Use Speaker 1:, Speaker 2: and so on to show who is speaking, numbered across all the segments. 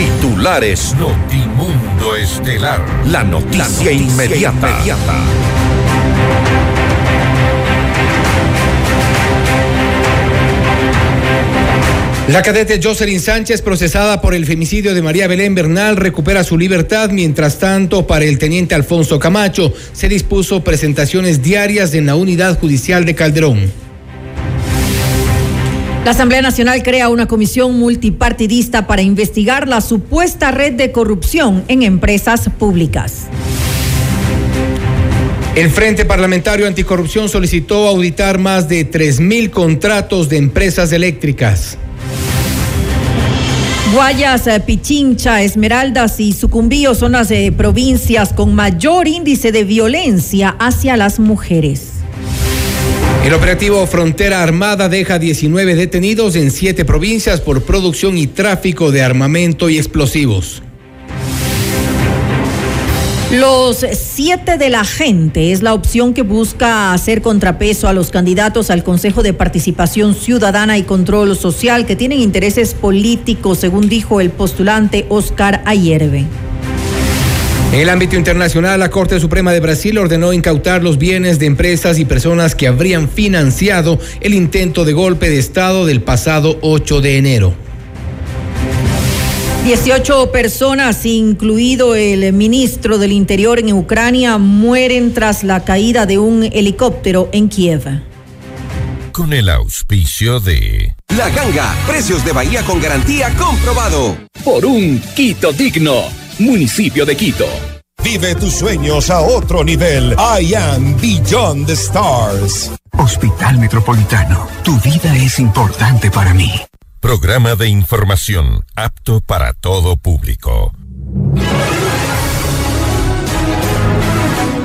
Speaker 1: Titulares.
Speaker 2: Notimundo Estelar.
Speaker 1: La noticia, inmediata.
Speaker 3: La cadete Jocelyn Sánchez, procesada por el femicidio de María Belén Bernal, recupera su libertad. Mientras tanto, para el teniente Alfonso Camacho, se dispuso presentaciones diarias en la unidad judicial de Calderón.
Speaker 4: La Asamblea Nacional crea una comisión multipartidista para investigar la supuesta red de corrupción en empresas públicas.
Speaker 3: El Frente Parlamentario Anticorrupción solicitó auditar más de 3.000 contratos de empresas eléctricas.
Speaker 4: Guayas, eh, Pichincha, Esmeraldas y Sucumbío son las eh, provincias con mayor índice de violencia hacia las mujeres.
Speaker 3: El operativo Frontera Armada deja 19 detenidos en siete provincias por producción y tráfico de armamento y explosivos.
Speaker 4: Los siete de la gente es la opción que busca hacer contrapeso a los candidatos al Consejo de Participación Ciudadana y Control Social que tienen intereses políticos, según dijo el postulante Oscar Ayerbe.
Speaker 3: En el ámbito internacional, la Corte Suprema de Brasil ordenó incautar los bienes de empresas y personas que habrían financiado el intento de golpe de Estado del pasado 8 de enero.
Speaker 4: 18 personas, incluido el ministro del Interior en Ucrania, mueren tras la caída de un helicóptero en Kiev.
Speaker 2: Con el auspicio de...
Speaker 1: La Ganga, precios de Bahía con garantía comprobado.
Speaker 5: Por un Quito digno, municipio de Quito.
Speaker 6: Vive tus sueños a otro nivel. I am Beyond the Stars.
Speaker 7: Hospital Metropolitano, tu vida es importante para mí.
Speaker 2: Programa de información apto para todo público.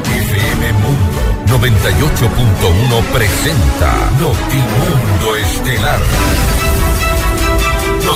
Speaker 2: FM Mundo 98.1 presenta Notimundo Estelar.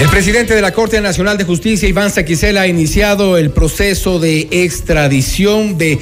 Speaker 3: El presidente de la Corte Nacional de Justicia, Iván Saquicela, ha iniciado el proceso de extradición de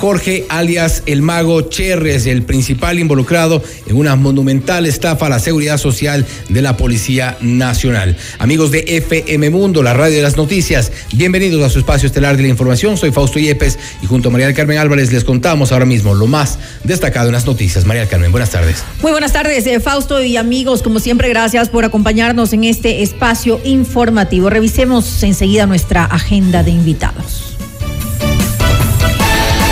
Speaker 3: Jorge alias el mago Cherres, el principal involucrado en una monumental estafa a la seguridad social de la Policía Nacional. Amigos de FM Mundo, la radio de las noticias, bienvenidos a su espacio estelar de la información. Soy Fausto Yepes y junto a María del Carmen Álvarez les contamos ahora mismo lo más destacado en las noticias. María del Carmen, buenas tardes.
Speaker 4: Muy buenas tardes, eh, Fausto y amigos. Como siempre, gracias por acompañarnos en este espacio informativo. Revisemos enseguida nuestra agenda de invitados.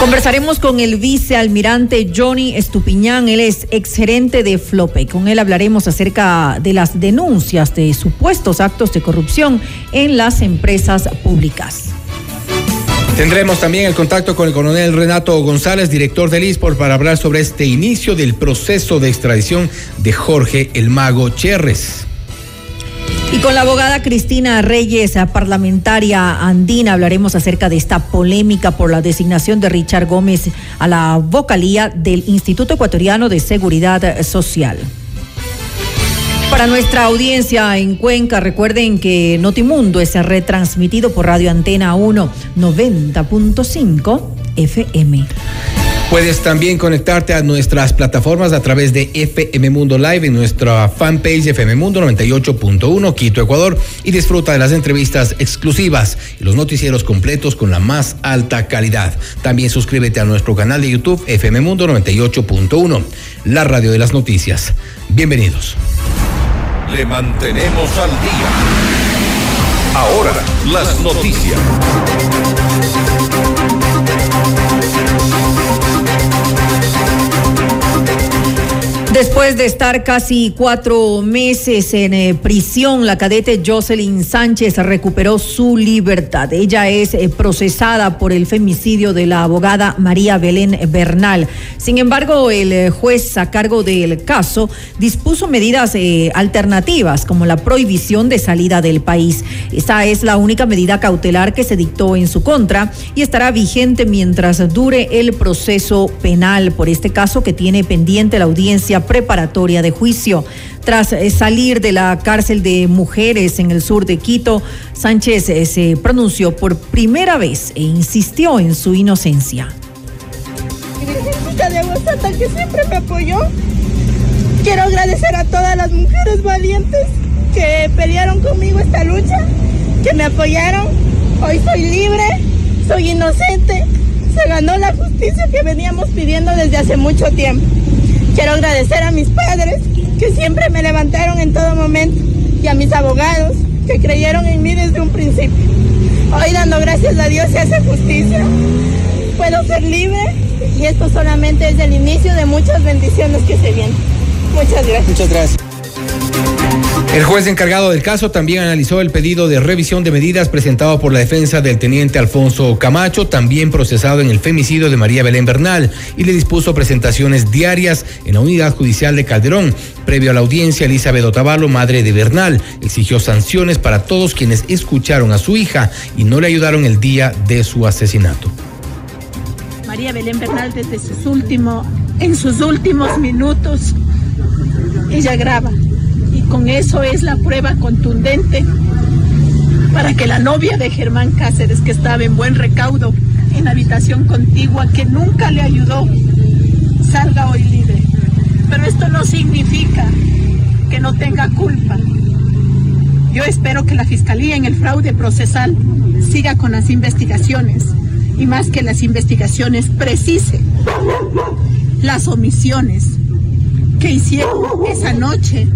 Speaker 4: Conversaremos con el vicealmirante Johnny Estupiñán, él es exgerente de Flope. Con él hablaremos acerca de las denuncias de supuestos actos de corrupción en las empresas públicas.
Speaker 3: Tendremos también el contacto con el coronel Renato González, director del ISPOR, para hablar sobre este inicio del proceso de extradición de Jorge el Mago Cherres.
Speaker 4: Y con la abogada Cristina Reyes, parlamentaria andina, hablaremos acerca de esta polémica por la designación de Richard Gómez a la vocalía del Instituto Ecuatoriano de Seguridad Social. Para nuestra audiencia en Cuenca, recuerden que Notimundo es retransmitido por Radio Antena 1 90.5 FM.
Speaker 3: Puedes también conectarte a nuestras plataformas a través de FM Mundo Live en nuestra fanpage FM Mundo 98.1 Quito, Ecuador y disfruta de las entrevistas exclusivas y los noticieros completos con la más alta calidad. También suscríbete a nuestro canal de YouTube FM Mundo 98.1, la radio de las noticias. Bienvenidos.
Speaker 2: Le mantenemos al día. Ahora, las noticias.
Speaker 4: Después de estar casi cuatro meses en eh, prisión, la cadete Jocelyn Sánchez recuperó su libertad. Ella es eh, procesada por el femicidio de la abogada María Belén Bernal. Sin embargo, el eh, juez a cargo del caso dispuso medidas alternativas, como la prohibición de salida del país. Esta es la única medida cautelar que se dictó en su contra y estará vigente mientras dure el proceso penal por este caso que tiene pendiente la audiencia preparatoria de juicio. Tras eh, salir de la cárcel de mujeres en el sur de Quito, Sánchez eh, se pronunció por primera vez e insistió en su inocencia.
Speaker 8: Quiero agradecer a todas las mujeres valientes que pelearon conmigo esta lucha, que me apoyaron. Hoy soy libre, soy inocente. Se ganó la justicia que veníamos pidiendo desde hace mucho tiempo. Quiero agradecer a mis padres que siempre me levantaron en todo momento y a mis abogados que creyeron en mí desde un principio. Hoy dando gracias a Dios se hace justicia. Puedo ser libre y esto solamente es el inicio de muchas bendiciones que se vienen. Muchas gracias.
Speaker 3: Muchas gracias. El juez encargado del caso también analizó el pedido de revisión de medidas presentado por la defensa del teniente Alfonso Camacho, también procesado en el femicidio de María Belén Bernal, y le dispuso presentaciones diarias en la unidad judicial de Calderón. Previo a la audiencia, Elizabeth Otavalo, madre de Bernal, exigió sanciones para todos quienes escucharon a su hija y no le ayudaron el día de su asesinato.
Speaker 9: María Belén Bernal desde sus últimos, en sus últimos minutos, ella graba con eso es la prueba contundente para que la novia de Germán Cáceres, que estaba en buen recaudo en habitación contigua, que nunca le ayudó, salga hoy libre. Pero esto no significa que no tenga culpa. Yo espero que la Fiscalía en el fraude procesal siga con las investigaciones y más que las investigaciones precise las omisiones que hicieron esa noche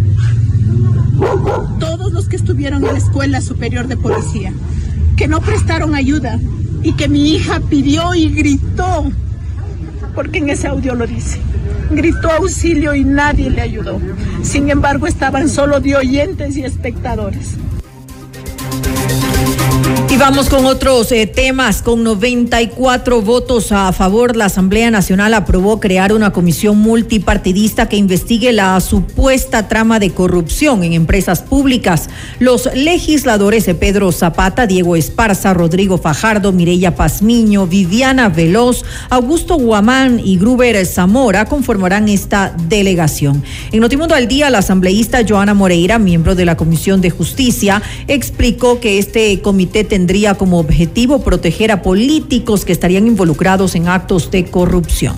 Speaker 9: todos los que estuvieron en la Escuela Superior de Policía, que no prestaron ayuda y que mi hija pidió y gritó, porque en ese audio lo dice, gritó auxilio y nadie le ayudó. Sin embargo, estaban solo de oyentes y espectadores.
Speaker 4: Y vamos con otros eh, temas. Con 94 votos a favor, la Asamblea Nacional aprobó crear una comisión multipartidista que investigue la supuesta trama de corrupción en empresas públicas. Los legisladores Pedro Zapata, Diego Esparza, Rodrigo Fajardo, Mireya Pazmiño, Viviana Veloz, Augusto Guamán y Gruber Zamora conformarán esta delegación. En Notimundo al Día, la asambleísta Joana Moreira, miembro de la Comisión de Justicia, explicó que este comité tendrá tendría como objetivo proteger a políticos que estarían involucrados en actos de corrupción.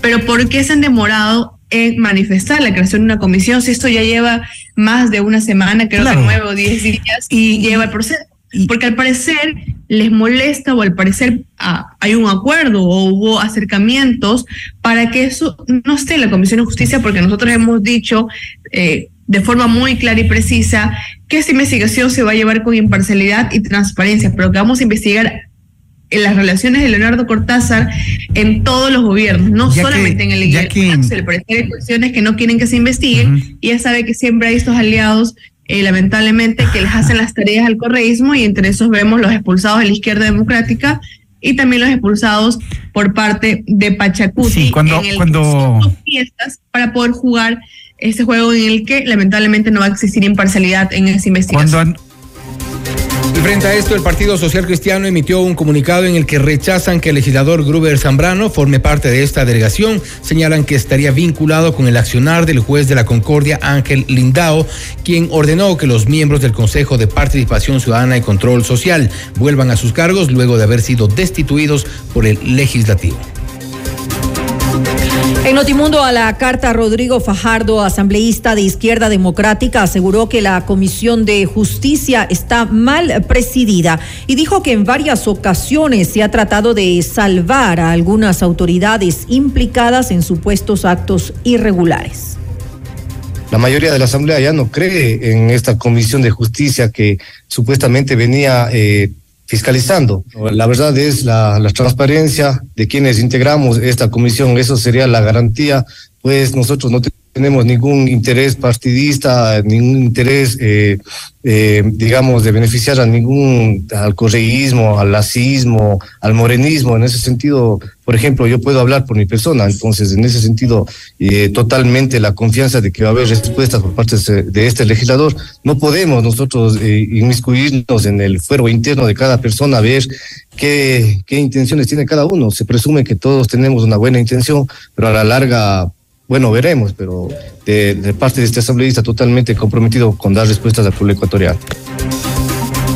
Speaker 10: Pero ¿por qué se han demorado en manifestar la creación de una comisión si esto ya lleva más de una semana, creo que nueve o diez días, y lleva el proceso? Porque al parecer les molesta o al parecer ah, hay un acuerdo o hubo acercamientos para que eso no esté en la Comisión de Justicia, porque nosotros hemos dicho eh, de forma muy clara y precisa que esta investigación se va a llevar con imparcialidad y transparencia, pero que vamos a investigar en las relaciones de Leonardo Cortázar en todos los gobiernos, no solamente en el ya que, hay cuestiones que no quieren que se investiguen y ya sabe que siempre hay estos aliados eh, lamentablemente que les hacen las tareas al correísmo y entre esos vemos los expulsados de la izquierda democrática y también los expulsados por parte de Pachacuti
Speaker 3: cuando, en cuando...
Speaker 10: fiestas para poder jugar ese juego en el que lamentablemente no va a existir imparcialidad en esa investigación.
Speaker 3: Frente a esto, el Partido Social Cristiano emitió un comunicado en el que rechazan que el legislador Gruber Zambrano forme parte de esta delegación. Señalan que estaría vinculado con el accionar del juez de la Concordia, Ángel Lindao, quien ordenó que los miembros del Consejo de Participación Ciudadana y Control Social vuelvan a sus cargos luego de haber sido destituidos por el legislativo.
Speaker 4: En Notimundo a la carta, Rodrigo Fajardo, asambleísta de Izquierda Democrática, aseguró que la Comisión de Justicia está mal presidida y dijo que en varias ocasiones se ha tratado de salvar a algunas autoridades implicadas en supuestos actos irregulares.
Speaker 11: La mayoría de la Asamblea ya no cree en esta Comisión de Justicia que supuestamente venía eh, fiscalizando. La verdad es la, la, transparencia de quienes integramos esta comisión, eso sería la garantía pues nosotros no tenemos ningún interés partidista, ningún interés, eh, eh, digamos, de beneficiar a ningún, al correísmo, al lacismo, al morenismo. En ese sentido, por ejemplo, yo puedo hablar por mi persona, entonces, en ese sentido, eh, totalmente la confianza de que va a haber respuestas por parte de este legislador. No podemos nosotros inmiscuirnos en el fuero interno de cada persona, ver qué, qué intenciones tiene cada uno. Se presume que todos tenemos una buena intención, pero a la larga bueno, veremos, pero de, parte de este asambleísta totalmente comprometido con dar respuestas al pueblo ecuatoriano.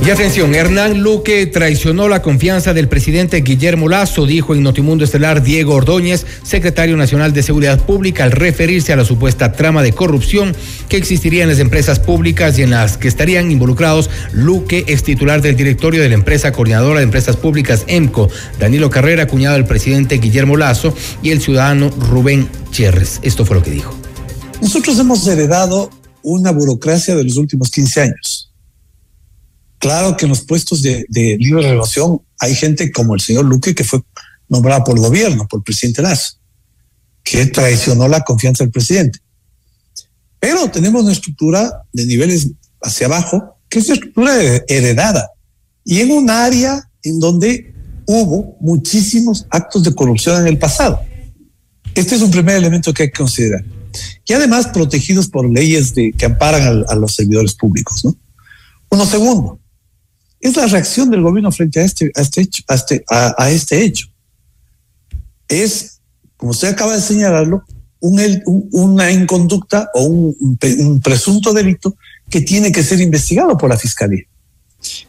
Speaker 3: Y atención, Hernán Luque traicionó la confianza del presidente Guillermo Lazo, dijo en Notimundo Estelar Diego Ordóñez, secretario nacional de Seguridad Pública, al referirse a la supuesta trama de corrupción que existiría en las empresas públicas y en las que estarían involucrados Luque, ex titular del directorio de la empresa coordinadora de empresas públicas EMCO, Danilo Carrera, cuñado del presidente Guillermo Lazo, y el ciudadano Rubén Cherres. Esto fue lo que dijo.
Speaker 12: Nosotros hemos heredado una burocracia de los últimos 15 años Claro que en los puestos de, libre relación hay gente como el señor Luque que fue nombrado por el gobierno, por el presidente Lazo, que traicionó la confianza del presidente. Pero tenemos una estructura de niveles hacia abajo, que es una estructura heredada, y en un área en donde hubo muchísimos actos de corrupción en el pasado. Este es un primer elemento que hay que considerar. Y además protegidos por leyes de, que amparan a, a los servidores públicos. ¿no? Uno segundo, es la reacción del gobierno frente a este, a este hecho. A este, a, este hecho. Es, como usted acaba de señalarlo, un, una inconducta o un, presunto delito que tiene que ser investigado por la fiscalía,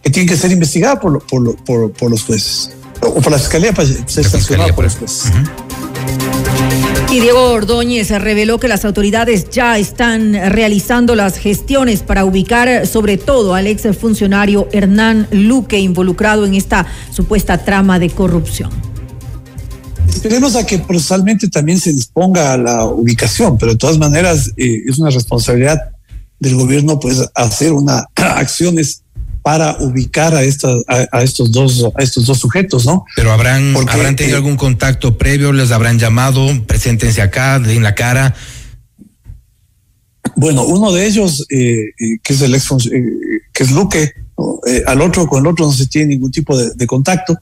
Speaker 12: que tiene que ser investigado por, por, por, por los jueces, o por la fiscalía para ser sancionado por los jueces.
Speaker 4: Y Diego Ordóñez reveló que las autoridades ya están realizando las gestiones para ubicar sobre todo al ex funcionario Hernán Luque involucrado en esta supuesta trama de corrupción.
Speaker 12: Esperemos a que procesalmente también se disponga la ubicación, pero de todas maneras eh, es una responsabilidad del gobierno pues hacer una acciones para ubicar a estas a, estos dos a estos dos sujetos, ¿no?
Speaker 3: Pero habrán habrán tenido eh, algún contacto previo, les habrán llamado, preséntense acá, den la cara.
Speaker 12: Bueno, uno de ellos eh, eh, que es el ex que es Luque, al otro con el otro no se tiene ningún tipo de, contacto.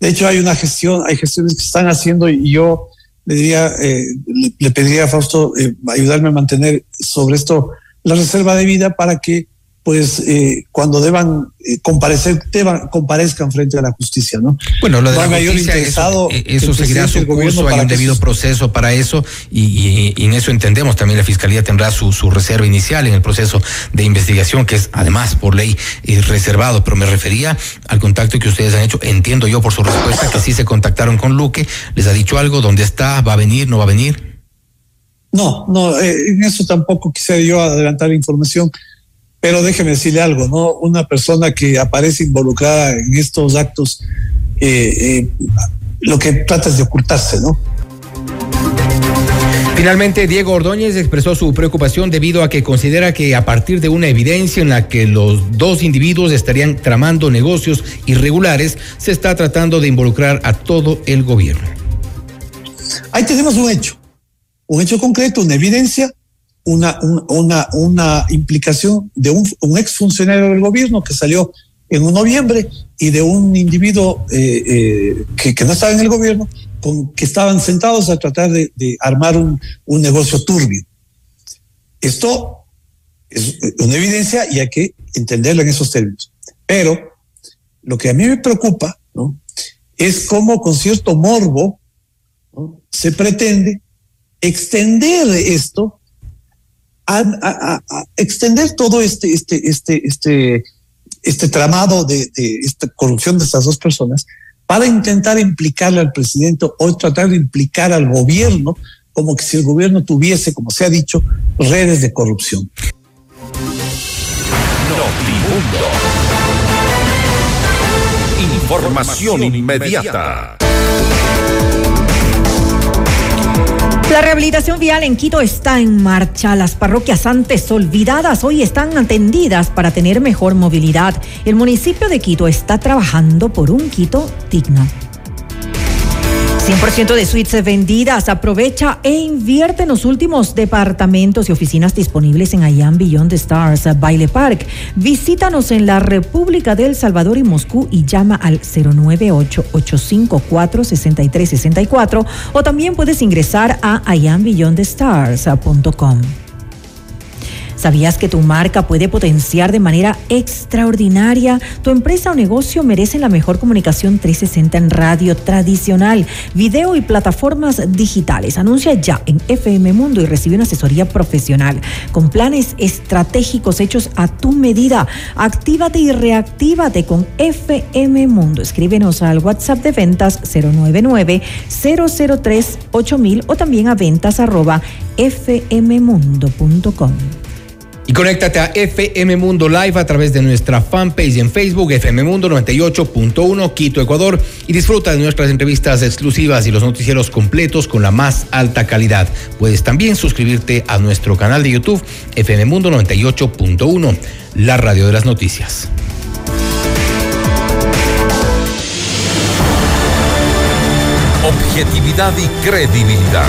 Speaker 12: De hecho, hay una gestión, hay gestiones que están haciendo y yo le diría, le, le, pediría a Fausto ayudarme a mantener sobre esto la reserva de vida para que pues eh, cuando deban eh, comparecer, deban, comparezcan frente a la justicia, ¿no?
Speaker 3: Bueno, lo de la justicia, eso, eh, eso seguirá su curso, hay un debido proceso para eso y, en eso entendemos también la Fiscalía tendrá su, su reserva inicial en el proceso de investigación, que es además por ley reservado, pero me refería al contacto que ustedes han hecho, entiendo yo por su respuesta que sí se contactaron con Luque, les ha dicho algo, dónde está, va a venir, no va a venir.
Speaker 12: No, no, en eso tampoco quisiera yo adelantar información. Pero déjeme decirle algo, ¿no? Una persona que aparece involucrada en estos actos, eh, eh, lo que trata es de ocultarse, ¿no?
Speaker 3: Finalmente, Diego Ordóñez expresó su preocupación debido a que considera que a partir de una evidencia en la que los dos individuos estarían tramando negocios irregulares, se está tratando de involucrar a todo el gobierno.
Speaker 12: Ahí tenemos un hecho, un hecho concreto, una evidencia una, una, implicación de un, un exfuncionario del gobierno que salió en un noviembre y de un individuo eh, eh, que, no estaba en el gobierno, con, que estaban sentados a tratar de, armar un, un, negocio turbio. Esto es una evidencia y hay que entenderlo en esos términos. Pero lo que a mí me preocupa ¿no? es cómo con cierto morbo se pretende extender esto a, extender todo este, este, este, este, este tramado de, esta corrupción de estas dos personas para intentar implicarle al presidente o tratar de implicar al gobierno como que si el gobierno tuviese, como se ha dicho, redes de corrupción.
Speaker 2: Información inmediata.
Speaker 4: La rehabilitación vial en Quito está en marcha. Las parroquias antes olvidadas hoy están atendidas para tener mejor movilidad. El municipio de Quito está trabajando por un Quito digno. 100% de suites vendidas. Aprovecha e invierte en los últimos departamentos y oficinas disponibles en Ayan Beyond the Stars, Baile Park. Visítanos en la República del Salvador y Moscú y llama al 098-854-6364 o también puedes ingresar a ayanbeyondthestars.com. ¿Sabías que tu marca puede potenciar de manera extraordinaria? Tu empresa o negocio merecen la mejor comunicación 360 en radio tradicional, video y plataformas digitales. Anuncia ya en FM Mundo y recibe una asesoría profesional con planes estratégicos hechos a tu medida. Actívate y reactívate con FM Mundo. Escríbenos al WhatsApp de ventas 099 003 8000 o también a ventas arroba fmmundo.com.
Speaker 3: Y conéctate a FM Mundo Live a través de nuestra fanpage en Facebook, FM Mundo 98.1 Quito, Ecuador, y disfruta de nuestras entrevistas exclusivas y los noticieros completos con la más alta calidad. Puedes también suscribirte a nuestro canal de YouTube, FM Mundo 98.1, la radio de las noticias.
Speaker 2: Objetividad y credibilidad.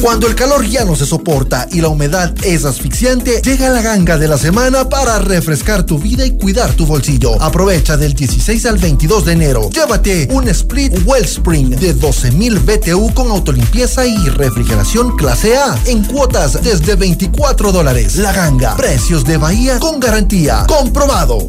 Speaker 13: Cuando el calor ya no se soporta y la humedad es asfixiante, llega la ganga de la semana para refrescar tu vida y cuidar tu bolsillo. Aprovecha del 16 al 22 de enero. Llévate un Split Wellspring de 12.000 BTU con autolimpieza y refrigeración clase A en cuotas desde 24 dólares. La ganga, precios de Bahía con garantía. Comprobado.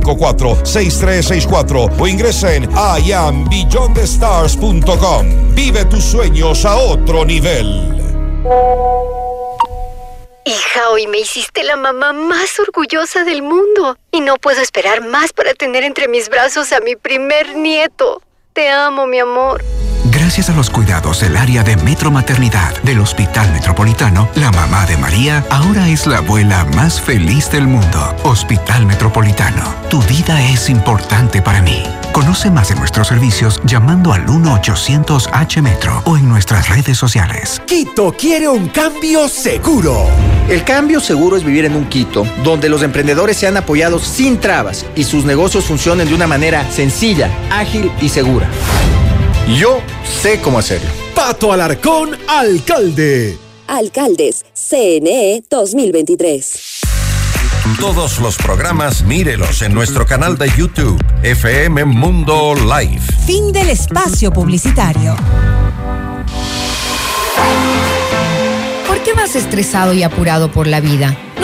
Speaker 6: 6364 o ingresa en iambeyondthestars.com. Vive tus sueños a otro nivel.
Speaker 14: Hija, hoy me hiciste la mamá más orgullosa del mundo y no puedo esperar más para tener entre mis brazos a mi primer nieto. Te amo, mi amor.
Speaker 7: Gracias a los cuidados del área de Metro Maternidad del Hospital Metropolitano, la mamá de María ahora es la abuela más feliz del mundo. Hospital Metropolitano, tu vida es importante para mí. Conoce más de nuestros servicios llamando al 1-800-H-Metro o en nuestras redes sociales.
Speaker 15: Quito quiere un cambio seguro.
Speaker 16: El cambio seguro es vivir en un Quito donde los emprendedores sean apoyados sin trabas y sus negocios funcionen de una manera sencilla, ágil y segura. Yo sé cómo hacerlo.
Speaker 15: Pato Alarcón, alcalde.
Speaker 17: Alcaldes, CNE 2023.
Speaker 2: Todos los programas mírelos en nuestro canal de YouTube, FM Mundo Live.
Speaker 18: Fin del espacio publicitario.
Speaker 19: ¿Por qué vas estresado y apurado por la vida?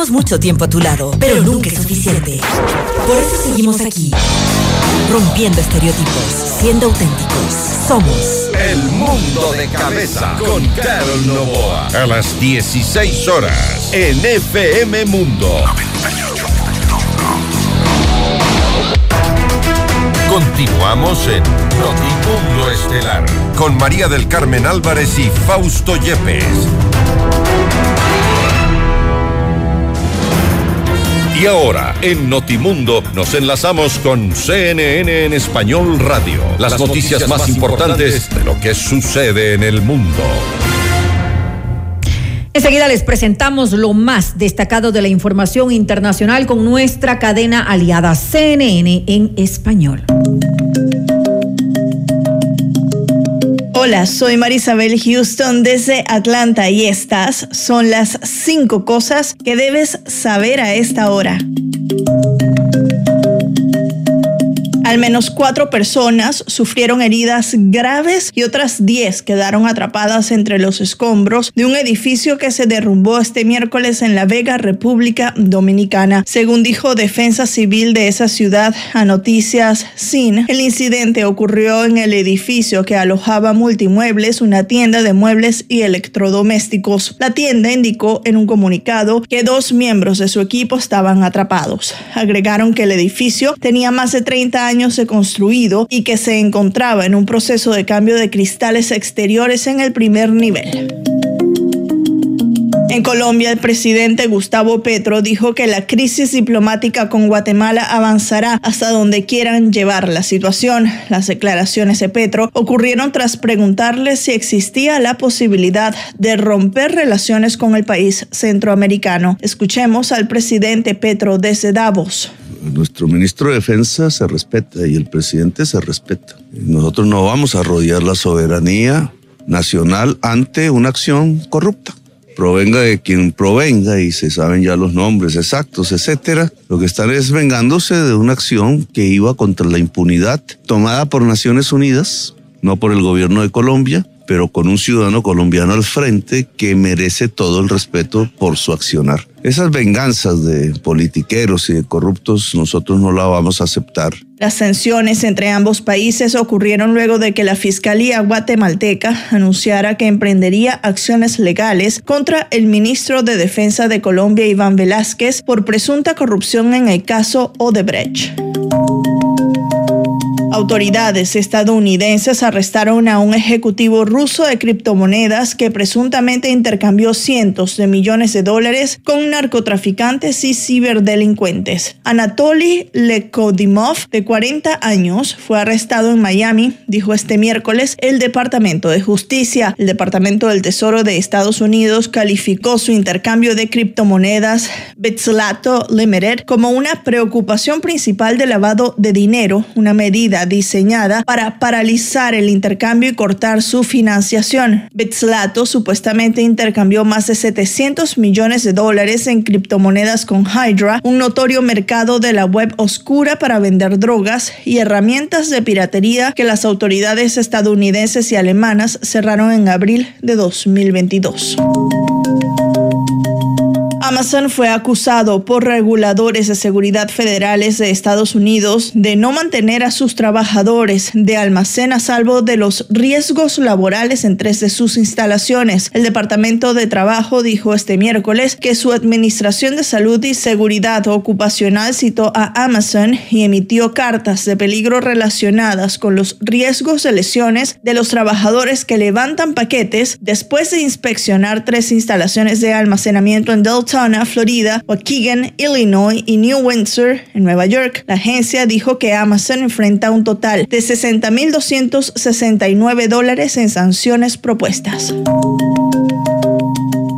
Speaker 18: Estamos mucho tiempo a tu lado, pero nunca es suficiente. Por eso seguimos aquí, rompiendo estereotipos, siendo auténticos. Somos
Speaker 2: El Mundo de Cabeza con Carol Novoa. A las 16 horas en FM Mundo. Continuamos en Notimundo Estelar con María del Carmen Álvarez y Fausto Yepes. Y ahora, en Notimundo, nos enlazamos con CNN en Español Radio. Las, noticias, más importantes de lo que sucede en el mundo.
Speaker 4: Enseguida les presentamos lo más destacado de la información internacional con nuestra cadena aliada CNN en español.
Speaker 8: Hola, soy Marisabel Houston desde Atlanta y estas son las cinco cosas que debes saber a esta hora. Al menos cuatro personas sufrieron heridas graves y otras diez quedaron atrapadas entre los escombros de un edificio que se derrumbó este miércoles en La Vega, República Dominicana. Según dijo Defensa Civil de esa ciudad a Noticias SIN, el incidente ocurrió en el edificio que alojaba multimuebles, una tienda de muebles y electrodomésticos. La tienda indicó en un comunicado que dos miembros de su equipo estaban atrapados. Agregaron que el edificio tenía más de 30 años de construido y que se encontraba en un proceso de cambio de cristales exteriores en el primer nivel. En Colombia, el presidente Gustavo Petro dijo que la crisis diplomática con Guatemala avanzará hasta donde quieran llevar la situación. Las declaraciones de Petro ocurrieron tras preguntarle si existía la posibilidad de romper relaciones con el país centroamericano. Escuchemos al presidente Petro desde Davos
Speaker 20: nuestro ministro de Defensa se respeta y el presidente se respeta. Nosotros no vamos a rodear la soberanía nacional ante una acción corrupta. Provenga de quien provenga y se saben ya los nombres exactos, etcétera. Lo que están es vengándose de una acción que iba contra la impunidad tomada por Naciones Unidas, no por el gobierno de Colombia, pero con un ciudadano colombiano al frente que merece todo el respeto por su accionar. Esas venganzas de politiqueros y de corruptos nosotros no la vamos a aceptar.
Speaker 8: Las sanciones entre ambos países ocurrieron luego de que la Fiscalía guatemalteca anunciara que emprendería acciones legales contra el ministro de Defensa de Colombia, Iván Velázquez, por presunta corrupción en el caso Odebrecht. Autoridades estadounidenses arrestaron a un ejecutivo ruso de criptomonedas que presuntamente intercambió cientos de millones de dólares con narcotraficantes y ciberdelincuentes. Anatoly Lekodimov, de 40 años, fue arrestado en Miami, dijo este miércoles el Departamento de Justicia. El Departamento del Tesoro de Estados Unidos calificó su intercambio de criptomonedas Betzlato Limited como una preocupación principal de lavado de dinero, una medida diseñada para paralizar el intercambio y cortar su financiación. Betzlato supuestamente intercambió más de 700 millones de dólares en criptomonedas con Hydra, un notorio mercado de la web oscura para vender drogas y herramientas de piratería que las autoridades estadounidenses y alemanas cerraron en abril de 2022. Amazon fue acusado por reguladores de seguridad federales de Estados Unidos de no mantener a sus trabajadores de almacén a salvo de los riesgos laborales en tres de sus instalaciones. El Departamento de Trabajo dijo este miércoles que su Administración de Salud y Seguridad Ocupacional citó a Amazon y emitió cartas de peligro relacionadas con los riesgos de lesiones de los trabajadores que levantan paquetes después de inspeccionar tres instalaciones de almacenamiento en Delta Florida, Waukegan, Illinois y New Windsor, en Nueva York. La agencia dijo que Amazon enfrenta un total de 60.269 dólares en sanciones propuestas.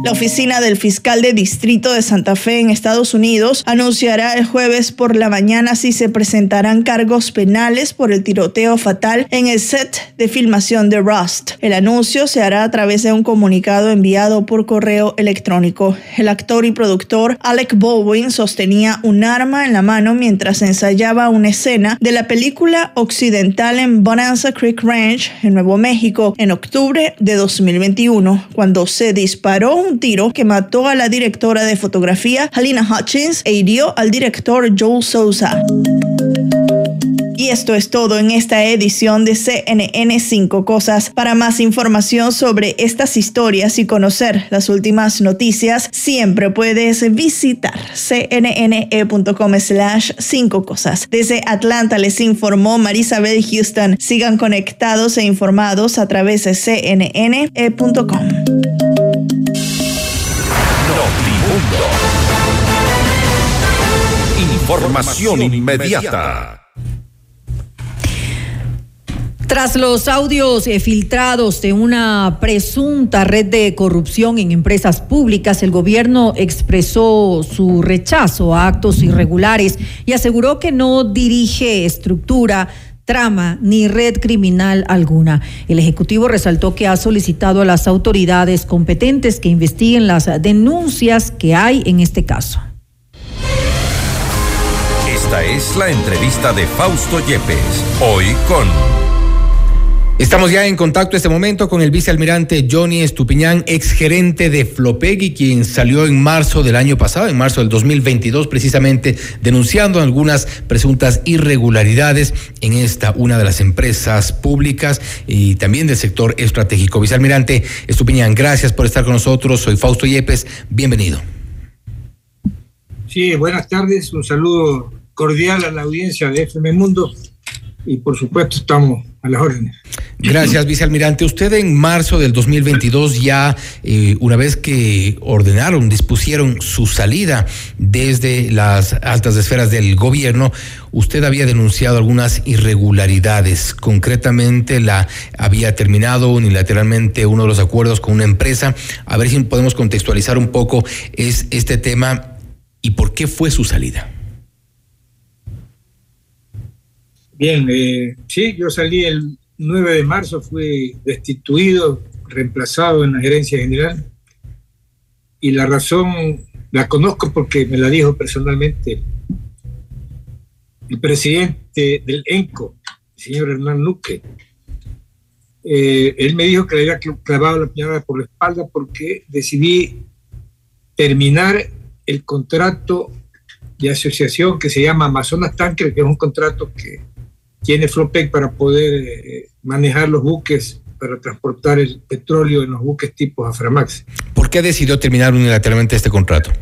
Speaker 8: La oficina del fiscal de distrito de Santa Fe en Estados Unidos anunciará el jueves por la mañana si se presentarán cargos penales por el tiroteo fatal en el set de filmación de Rust. El anuncio se hará a través de un comunicado enviado por correo electrónico. El actor y productor Alec Baldwin sostenía un arma en la mano mientras ensayaba una escena de la película occidental en Bonanza Creek Ranch, en Nuevo México, en octubre de 2021, cuando se disparó un tiro que mató a la directora de fotografía Halina Hutchins e hirió al director Joel Sousa. Y esto es todo en esta edición de CNN 5 Cosas. Para más información sobre estas historias y conocer las últimas noticias, siempre puedes visitar cnne.com slash 5 Cosas. Desde Atlanta les informó Marisabel Houston. Sigan conectados e informados a través de cnne.com.
Speaker 2: Información inmediata.
Speaker 4: Tras los audios filtrados de una presunta red de corrupción en empresas públicas, el gobierno expresó su rechazo a actos irregulares y aseguró que no dirige estructura trama ni red criminal alguna. El Ejecutivo resaltó que ha solicitado a las autoridades competentes que investiguen las denuncias que hay en este caso.
Speaker 2: Esta es la entrevista de Fausto Yepes, hoy con...
Speaker 3: Estamos ya en contacto este momento con el vicealmirante Johnny Estupiñán, exgerente de Flopegui, quien salió en marzo del año pasado, en marzo del 2022, precisamente denunciando algunas presuntas irregularidades en esta, una de las empresas públicas y también del sector estratégico. Vicealmirante Estupiñán, gracias por estar con nosotros. Soy Fausto Yepes, bienvenido.
Speaker 21: Sí, buenas tardes, un saludo cordial a la audiencia de FM Mundo y por supuesto estamos a las órdenes.
Speaker 3: Gracias, vicealmirante. Usted en marzo del 2022 ya, eh, una vez que ordenaron, dispusieron su salida desde las altas esferas del gobierno, usted había denunciado algunas irregularidades. Concretamente, la había terminado unilateralmente uno de los acuerdos con una empresa. A ver si podemos contextualizar un poco es este tema y por qué fue su salida.
Speaker 21: Bien, eh, sí, yo salí el 9 de marzo, fui destituido, reemplazado en la gerencia general. Y la razón la conozco porque me la dijo personalmente el presidente del ENCO, el señor Hernán Luque. Eh, él me dijo que le había clavado la piñada por la espalda porque decidí terminar el contrato de asociación que se llama Amazonas Tanker, que es un contrato que tiene Flopec para poder eh, manejar los buques para transportar el petróleo en los buques tipo Aframax.
Speaker 3: ¿Por qué decidió terminar unilateralmente este contrato?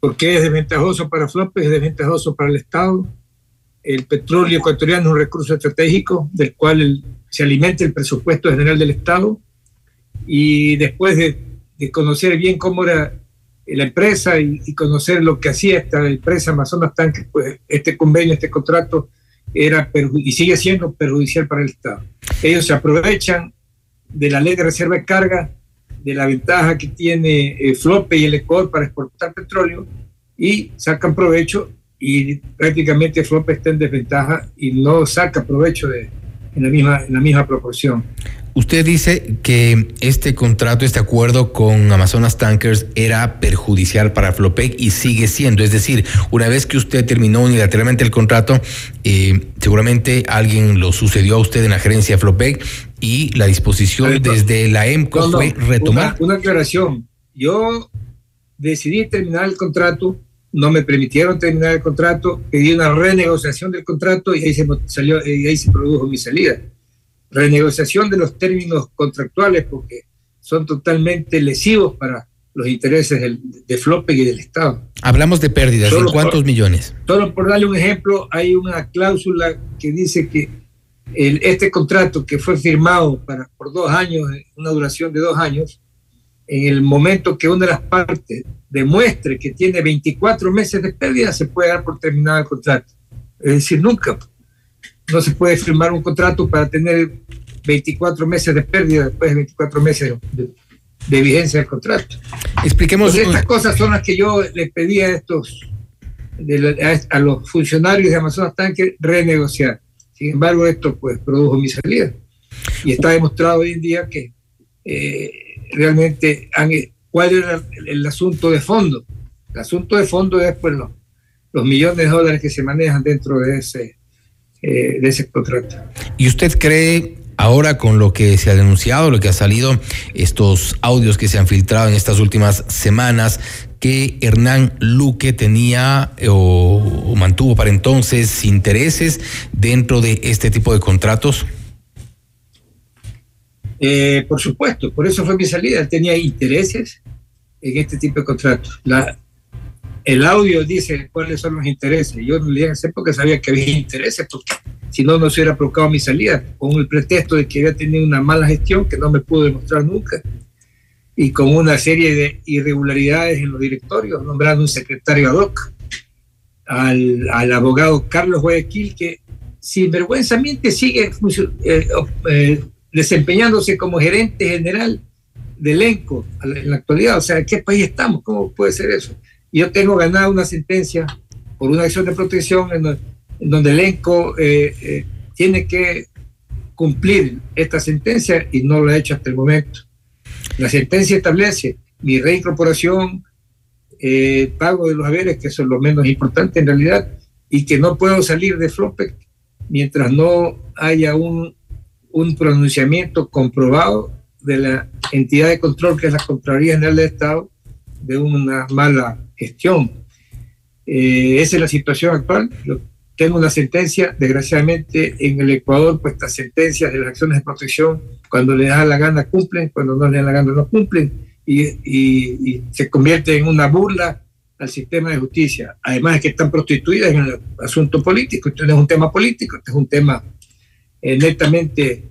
Speaker 21: Porque es desventajoso para Flopec, es desventajoso para el Estado. El petróleo ecuatoriano es un recurso estratégico del cual se alimenta el presupuesto general del Estado. Y después de, conocer bien cómo era la empresa y, y, conocer lo que hacía esta empresa Amazonas Tanques, pues este convenio, este contrato era y sigue siendo perjudicial para el Estado. Ellos se aprovechan de la ley de reserva de carga, de la ventaja que tiene eh, Flope y el Ecuador para exportar petróleo y sacan provecho y prácticamente Flope está en desventaja y no saca provecho de, la misma, en la misma proporción.
Speaker 3: Usted dice que este contrato, este acuerdo con Amazonas Tankers era perjudicial para Flopec y sigue siendo. Es decir, una vez que usted terminó unilateralmente el contrato, eh, seguramente alguien lo sucedió a usted en la gerencia de Flopec y la disposición desde la EMCO fue retomar.
Speaker 21: Una, aclaración. Yo decidí terminar el contrato, no me permitieron terminar el contrato, pedí una renegociación del contrato y ahí se, salió, y ahí se produjo mi salida renegociación de los términos contractuales porque son totalmente lesivos para los intereses del, de Flope y del Estado.
Speaker 3: Hablamos de pérdidas, ¿de cuántos millones?
Speaker 21: Solo por darle un ejemplo, hay una cláusula que dice que el, este contrato que fue firmado para, por dos años, una duración de dos años, en el momento que una de las partes demuestre que tiene 24 meses de pérdida, se puede dar por terminado el contrato. Es decir, nunca no se puede firmar un contrato para tener 24 meses de pérdida después de 24 meses de, vigencia del contrato.
Speaker 3: Expliquemos.
Speaker 21: estas cosas son las que yo le pedí a estos, a, los funcionarios de Amazonas Tanque renegociar. Sin embargo, esto pues produjo mi salida. Y está demostrado hoy en día que eh, realmente han, cuál era el, asunto de fondo. El asunto de fondo es pues los, los millones de dólares que se manejan dentro de ese eh, de ese contrato.
Speaker 3: ¿Y usted cree ahora con lo que se ha denunciado, lo que ha salido, estos audios que se han filtrado en estas últimas semanas, que Hernán Luque tenía eh, o, mantuvo para entonces intereses dentro de este tipo de contratos?
Speaker 21: Eh, por supuesto, por eso fue mi salida. Él tenía intereses en este tipo de contratos. La, el audio dice cuáles son los intereses. Yo no le dije porque sabía que había intereses, porque si no, no se hubiera provocado mi salida, con el pretexto de que había tenido una mala gestión que no me pudo demostrar nunca, y con una serie de irregularidades en los directorios, nombrando un secretario ad hoc al, al abogado Carlos Guayaquil, que sinvergüenzamente sigue eh, eh, desempeñándose como gerente general del ENCO en la actualidad. O sea, ¿en qué país estamos? ¿Cómo puede ser eso? Yo tengo ganado una sentencia por una acción de protección en, donde el ENCO eh, eh, tiene que cumplir esta sentencia y no lo ha hecho hasta el momento. La sentencia establece mi reincorporación, eh, pago de los haberes, que eso es lo menos importante en realidad, y que no puedo salir de Flopec mientras no haya un, un pronunciamiento comprobado de la entidad de control, que es la Contraloría General del Estado, de una mala gestión. Eh, esa es la situación actual. Tengo una sentencia, desgraciadamente en el Ecuador, pues estas sentencias de las acciones de protección, cuando le da la gana cumplen, cuando no le da la gana no cumplen, y, se convierte en una burla al sistema de justicia. Además es que están prostituidas en el asunto político. Esto no es un tema político, esto es un tema eh, netamente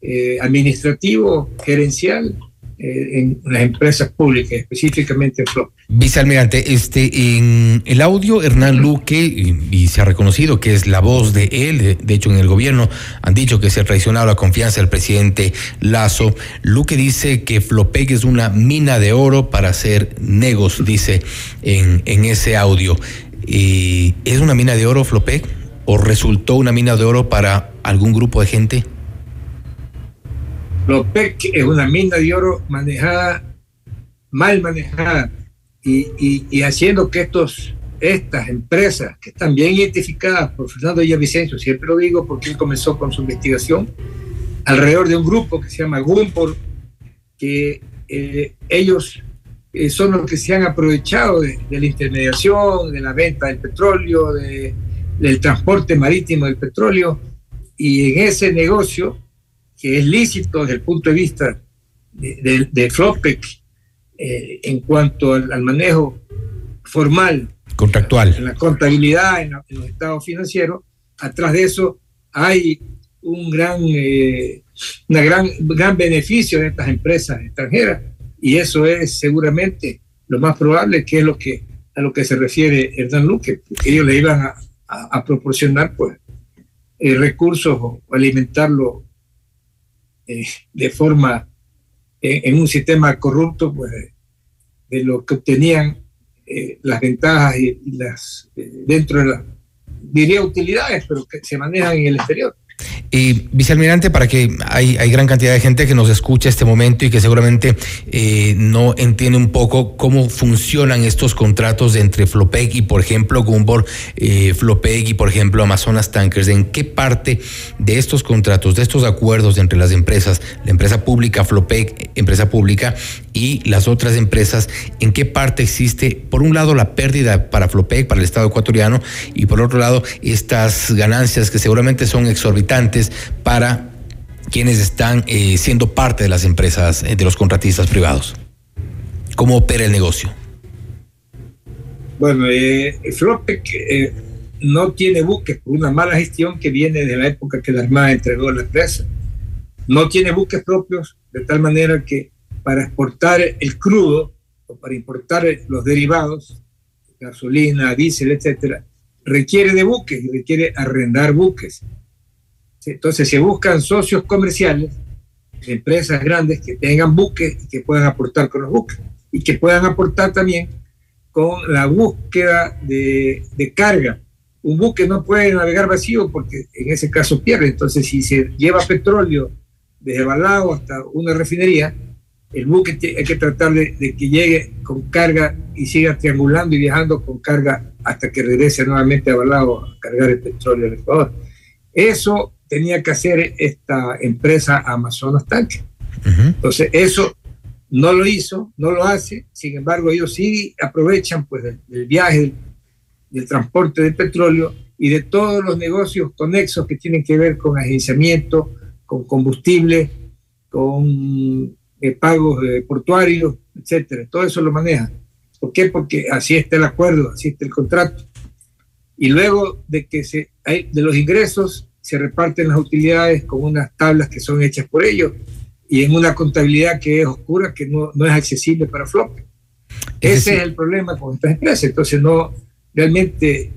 Speaker 21: eh, administrativo, gerencial, en las empresas públicas, específicamente en.
Speaker 3: Vicealmirante, este, en el audio, Hernán Luque, y, se ha reconocido que es la voz de él, de, hecho en el gobierno han dicho que se ha traicionado la confianza del presidente Lazo. Luque dice que Flopec es una mina de oro para hacer negos, dice en, en ese audio. ¿Y ¿Es una mina de oro Flopec o resultó una mina de oro para algún grupo de gente?
Speaker 21: Lopec es una mina de oro manejada, mal manejada, y, haciendo que estos, estas empresas que están bien identificadas por Fernando Villavicencio, siempre lo digo porque él comenzó con su investigación, alrededor de un grupo que se llama Gumpor, que eh, ellos eh, son los que se han aprovechado de, la intermediación, de la venta del petróleo, del transporte marítimo del petróleo, y en ese negocio que es lícito desde el punto de vista de, de, Flopec eh, en cuanto al, manejo formal.
Speaker 3: Contractual.
Speaker 21: En la contabilidad, en, los estados financieros. Atrás de eso hay un gran, eh, una gran, gran beneficio de estas empresas extranjeras y eso es seguramente lo más probable que es lo que a lo que se refiere Hernán Luque, que ellos le iban a, a, proporcionar pues eh, recursos o alimentarlo eh, de forma, eh, en un sistema corrupto, pues de lo que obtenían eh, las ventajas y, las dentro de las, diría utilidades, pero que se manejan en el exterior.
Speaker 3: Y vicealmirante, para que hay, hay gran cantidad de gente que nos escucha este momento y que seguramente eh, no entiende un poco cómo funcionan estos contratos entre Flopec y, por ejemplo, Gumbor, eh, Flopec y, por ejemplo, Amazonas Tankers. ¿En qué parte de estos contratos, de estos acuerdos entre las empresas, la empresa pública, Flopec, empresa pública, y las otras empresas, en qué parte existe, por un lado, la pérdida para Flopec, para el Estado ecuatoriano, y por otro lado, estas ganancias que seguramente son exorbitantes para quienes están eh, siendo parte de las empresas, eh, de los contratistas privados. ¿Cómo opera el negocio?
Speaker 21: Bueno, eh, Flopec eh, no tiene buques por una mala gestión que viene de la época que la Armada entregó la empresa. No tiene buques propios, de tal manera que para exportar el crudo o para importar los derivados, gasolina, diésel, etcétera, requiere de buques y requiere arrendar buques. Entonces se buscan socios comerciales, empresas grandes que tengan buques y que puedan aportar con los buques y que puedan aportar también con la búsqueda de, de carga. Un buque no puede navegar vacío porque en ese caso pierde. Entonces, si se lleva petróleo desde Balao hasta una refinería, el buque hay que tratar de, que llegue con carga y siga triangulando y viajando con carga hasta que regrese nuevamente a Balao a cargar el petróleo del Ecuador. Eso tenía que hacer esta empresa Amazonas Tanque. Entonces, eso no lo hizo, no lo hace, sin embargo, ellos sí aprovechan pues del, viaje, del, transporte de petróleo y de todos los negocios conexos que tienen que ver con agenciamiento, con combustible, con eh, pagos eh, portuarios, etcétera. Todo eso lo maneja. ¿Por qué? Porque así está el acuerdo, así está el contrato. Y luego de que se, de los ingresos se reparten las utilidades con unas tablas que son hechas por ellos y en una contabilidad que es oscura, que no, no es accesible para Flop. Ese es el problema con estas empresas. Entonces, no realmente,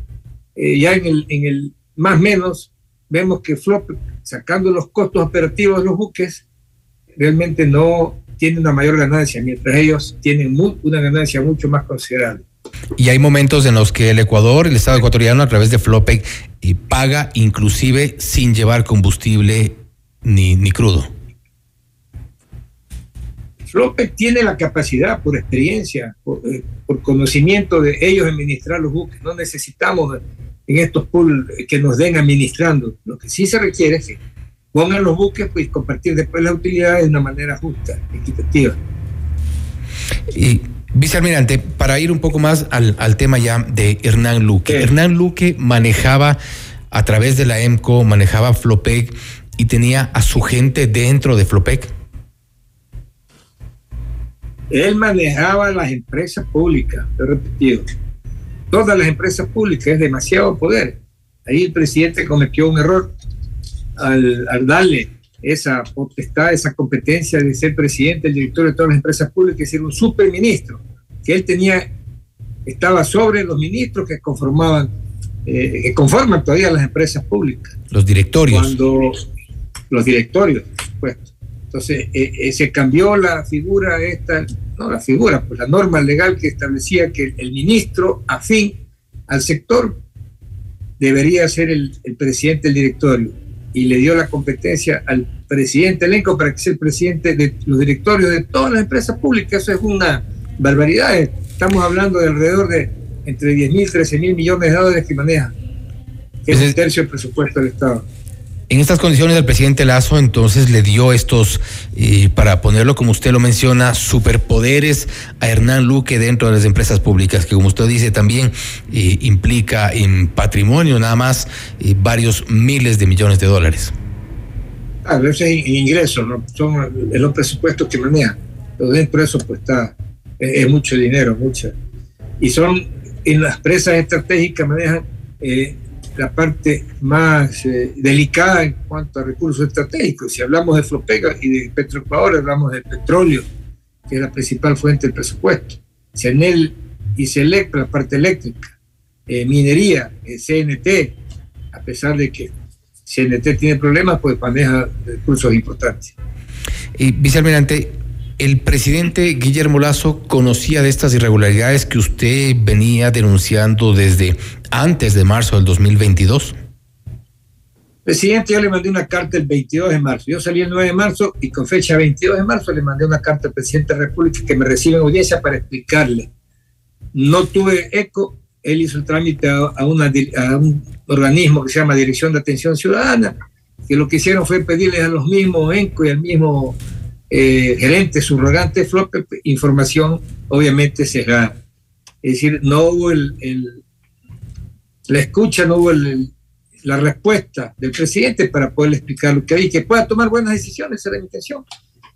Speaker 21: eh, ya en el, en el más menos, vemos que Flop, sacando los costos operativos de los buques, realmente no tiene una mayor ganancia, mientras ellos tienen una ganancia mucho más considerable.
Speaker 3: Y hay momentos en los que el Ecuador, el Estado ecuatoriano, a través de Flopec, y paga inclusive sin llevar combustible ni, ni crudo.
Speaker 21: Flopec tiene la capacidad, por experiencia, por, eh, por, conocimiento de ellos administrar los buques. No necesitamos en estos pools que nos den administrando. Lo que sí se requiere es que pongan los buques pues compartir después las utilidades de una manera justa, equitativa.
Speaker 3: Y vicealmirante, para ir un poco más al, al tema ya de Hernán Luque. Hernán Luque manejaba a través de la EMCO, manejaba Flopec y tenía a su gente dentro de Flopec.
Speaker 21: Él manejaba las empresas públicas, lo he repetido. Todas las empresas públicas es demasiado poder. Ahí el presidente cometió un error al, al darle esa potestad, esa competencia de ser presidente, el director de todas las empresas públicas y ser un superministro, que él tenía, estaba sobre los ministros que conformaban, eh, que conforman todavía las empresas públicas.
Speaker 3: Los directorios.
Speaker 21: Cuando los directorios, por supuesto. Entonces, eh, eh, se cambió la figura esta, no la figura, pues la norma legal que establecía que el ministro afín al sector debería ser el, el presidente del directorio y le dio la competencia al presidente elenco para que sea el presidente de los directorios de todas las empresas públicas. Eso es una barbaridad. Estamos hablando de alrededor de entre 10 mil, 13 mil millones de dólares que maneja, que es un tercio del presupuesto del Estado.
Speaker 3: En estas condiciones el presidente Lazo entonces le dio estos, eh, para ponerlo como usted lo menciona, superpoderes a Hernán Luque dentro de las empresas públicas, que como usted dice también eh, implica en patrimonio nada más eh, varios miles de millones de dólares.
Speaker 21: A veces ingresos, ¿no? son los presupuestos que manejan. Pero dentro de eso pues está, es, es mucho dinero, mucha. Y son, en las empresas estratégicas manejan la parte más eh, delicada en cuanto a recursos estratégicos. Si hablamos de Flopega y de Petroecuador, hablamos de petróleo, que es la principal fuente del presupuesto. CENEL y CELEC, la parte eléctrica. Eh, minería, eh, CNT, a pesar de que CNT tiene problemas, pues maneja recursos importantes.
Speaker 3: Y vicealmirante, ¿el presidente Guillermo Lazo conocía de estas irregularidades que usted venía denunciando desde antes de marzo del 2022?
Speaker 21: Presidente, yo le mandé una carta el 22 de marzo. Yo salí el 9 de marzo y con fecha 22 de marzo le mandé una carta al presidente de la República que me recibe en audiencia para explicarle. No tuve eco, él hizo el trámite a, un organismo que se llama Dirección de Atención Ciudadana, que lo que hicieron fue pedirles a los mismos ENCO y al mismo eh, gerente subrogante Flope información obviamente sesgada. Es decir, no hubo el, el la escucha, no hubo el, la respuesta del presidente para poderle explicar lo que hay, que pueda tomar buenas decisiones, esa era mi intención.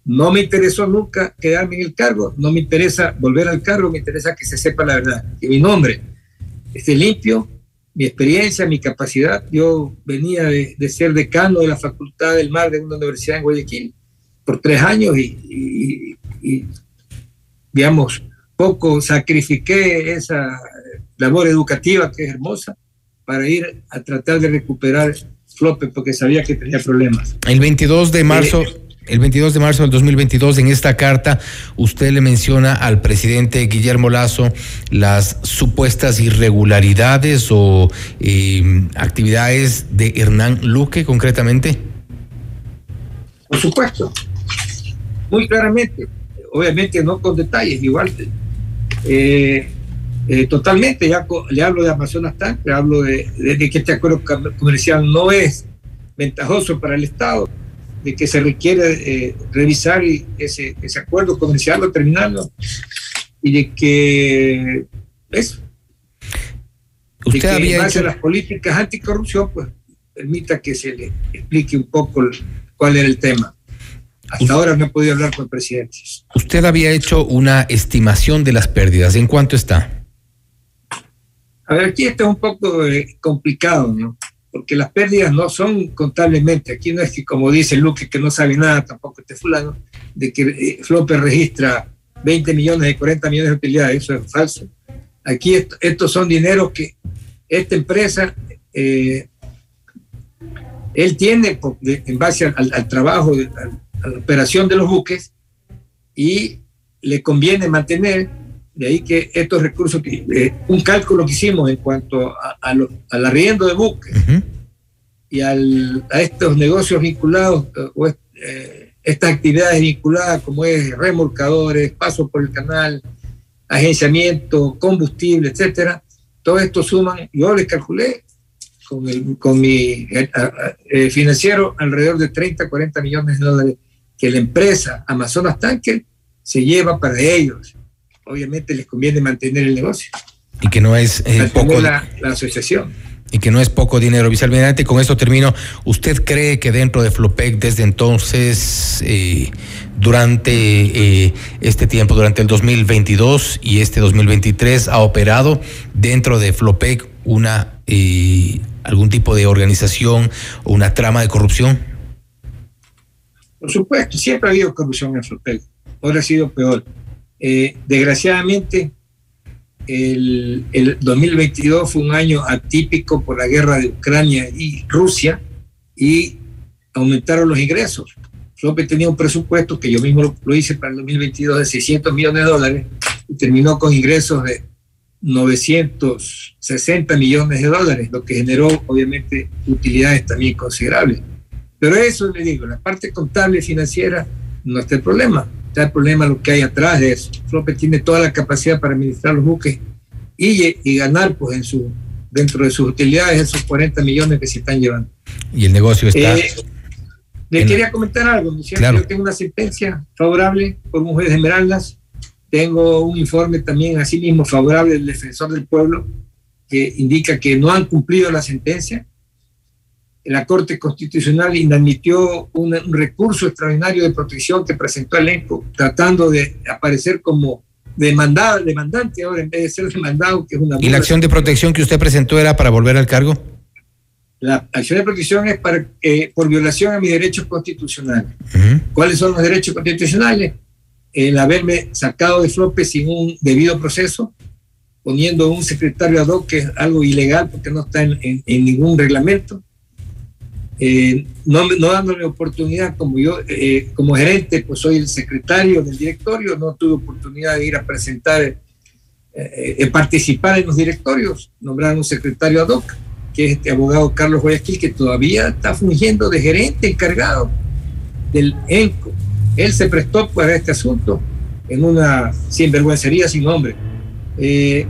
Speaker 21: No me interesó nunca quedarme en el cargo, no me interesa volver al cargo, me interesa que se sepa la verdad, que mi nombre esté limpio, mi experiencia, mi capacidad. Yo venía de, de ser decano de la Facultad del Mar de una universidad en Guayaquil por tres años y, y, y digamos, poco sacrifiqué esa labor educativa que es hermosa para ir a tratar de recuperar Flope porque sabía que tenía problemas.
Speaker 3: El 22 de marzo, eh, el 22 de marzo del 2022, en esta carta, usted le menciona al presidente Guillermo Lazo las supuestas irregularidades o eh, actividades de Hernán Luque, concretamente.
Speaker 21: Por supuesto, muy claramente, obviamente no con detalles, igual. Eh, eh, totalmente, ya le hablo de Amazonas Tank, le hablo de, que este acuerdo comercial no es ventajoso para el Estado, de que se requiere eh, revisar ese, ese, acuerdo comercial o terminarlo, y de que eso.
Speaker 3: Usted
Speaker 21: de que
Speaker 3: había
Speaker 21: en base
Speaker 3: hecho...
Speaker 21: a las políticas anticorrupción, pues permita que se le explique un poco cuál era el tema. Hasta ahora no he podido hablar con el presidente.
Speaker 3: Usted había hecho una estimación de las pérdidas. ¿En cuánto está?
Speaker 21: A ver, aquí está un poco eh, complicado, ¿no? Porque las pérdidas no son contablemente. Aquí no es que, como dice Luque, que no sabe nada, tampoco este fulano, de que eh, registra 20 millones y 40 millones de utilidades. Eso es falso. Aquí esto, estos son dineros que esta empresa, eh, él tiene en base al, al trabajo, al, a la operación de los buques, y le conviene mantener De ahí que estos recursos, que, eh, un cálculo que hicimos en cuanto a, a lo- al arriendo de buques y al- a estos negocios vinculados, o eh, estas actividades vinculadas como es remolcadores, paso por el canal, agenciamiento, combustible, etcétera, todo esto suman, yo les calculé con, el- con mi eh, eh, financiero alrededor de 30, 40 millones de dólares que la empresa Amazonas Tanker se lleva para ellos. Obviamente les conviene mantener el negocio,
Speaker 3: Y que no es eh, poco.
Speaker 21: la, la asociación.
Speaker 3: y que no es poco dinero. Vicealmirante, con esto termino. ¿Usted cree que dentro de Flopec desde entonces, eh, durante eh, este tiempo, durante el 2022 y este 2023, ha operado dentro de Flopec una eh, algún tipo de organización o una trama de corrupción?
Speaker 21: Supuesto, siempre ha habido corrupción en Flotec. Ahora ha sido peor. Eh, desgraciadamente, el, el 2022 fue un año atípico por la guerra de Ucrania y Rusia y aumentaron los ingresos. Flopec tenía un presupuesto que yo mismo lo, lo hice para el 2022 de 600 millones de dólares y terminó con ingresos de 960 millones de dólares, lo que generó obviamente utilidades también considerables. Pero eso le digo, la parte contable y financiera no está el problema. Está el problema lo que hay atrás de eso. Flope tiene toda la capacidad para administrar los buques y, y ganar pues en su dentro de sus utilidades esos 40 millones que se están llevando.
Speaker 3: Y el negocio está.
Speaker 21: Eh, le
Speaker 3: en-
Speaker 21: quería comentar algo. ¿no?
Speaker 3: Claro.
Speaker 21: Yo tengo una sentencia favorable por juez de Esmeraldas. Tengo un informe también, así mismo, favorable del defensor del pueblo, que indica que no han cumplido la sentencia. La Corte Constitucional inadmitió un, un recurso extraordinario de protección que presentó el ENCO, tratando de aparecer como demandado, demandante ahora en vez de ser demandado, que es una
Speaker 3: ¿Y la acción de protección que usted presentó era para volver al cargo?
Speaker 21: La acción de protección es para, eh, por violación a mis derechos constitucionales. ¿Cuáles son los derechos constitucionales? El haberme sacado de flope sin un debido proceso, poniendo un secretario ad hoc, que es algo ilegal porque no está en, en- en ningún reglamento, eh, no, no dándole oportunidad como yo, eh, como gerente, pues soy el secretario del directorio, no tuve oportunidad de ir a presentar, eh, eh, participar en los directorios, nombrar un secretario ad hoc, que es este abogado Carlos Guayaquil, que todavía está fungiendo de gerente encargado del ENCO. Él se prestó para este asunto en una sinvergüencería sin nombre. Eh,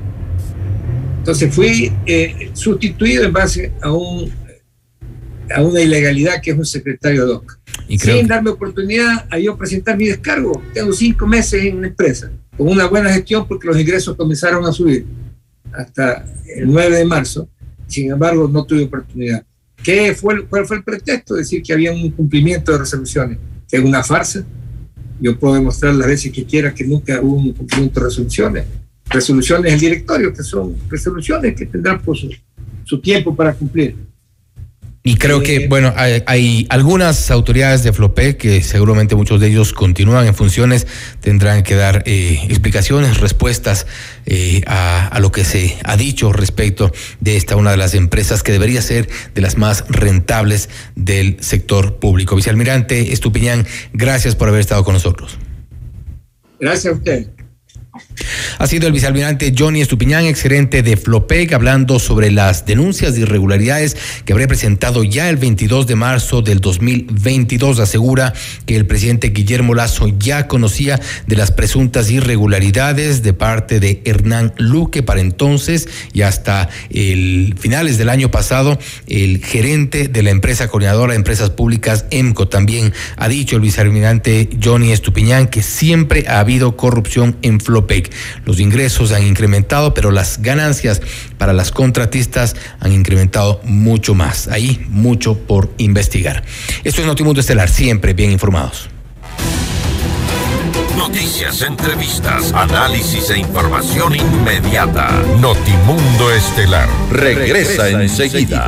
Speaker 21: entonces fui eh, sustituido en base a, un, a una ilegalidad que es un secretario ad hoc.
Speaker 3: Y creo
Speaker 21: Sin darme oportunidad a yo presentar mi descargo. Tengo cinco meses en la empresa, con una buena gestión porque los ingresos comenzaron a subir hasta el 9 de marzo. Sin embargo, no tuve oportunidad. ¿Qué fue, ¿Cuál fue el pretexto? Decir que había un incumplimiento de resoluciones, que es una farsa. Yo puedo demostrar las veces que quiera que nunca hubo un cumplimiento de resoluciones. Resoluciones del directorio, que son resoluciones que tendrán pues, su, su tiempo para cumplir.
Speaker 3: Y creo que, bueno, hay, hay algunas autoridades de FLOPE que seguramente muchos de ellos continúan en funciones, tendrán que dar eh, explicaciones, respuestas eh, a, a lo que se ha dicho respecto de esta, una de las empresas que debería ser de las más rentables del sector público. Vicealmirante Estupiñán, gracias por haber estado con nosotros.
Speaker 21: Gracias a usted.
Speaker 3: Ha sido el vicealmirante Johnny Estupiñán, exgerente de Flopec, hablando sobre las denuncias de irregularidades que habría presentado ya el 22 de marzo del 2022. Asegura que el presidente Guillermo Lazo ya conocía de las presuntas irregularidades de parte de Hernán Luque para entonces y hasta finales del año pasado el gerente de la empresa coordinadora de empresas públicas EMCO también ha dicho el vicealmirante Johnny Estupiñán que siempre ha habido corrupción en Flopec. Los ingresos han incrementado, pero las ganancias para las contratistas han incrementado mucho más. Ahí mucho por investigar. Esto es Notimundo Estelar, siempre bien informados.
Speaker 2: Noticias, entrevistas, análisis e información inmediata. Notimundo Estelar regresa enseguida.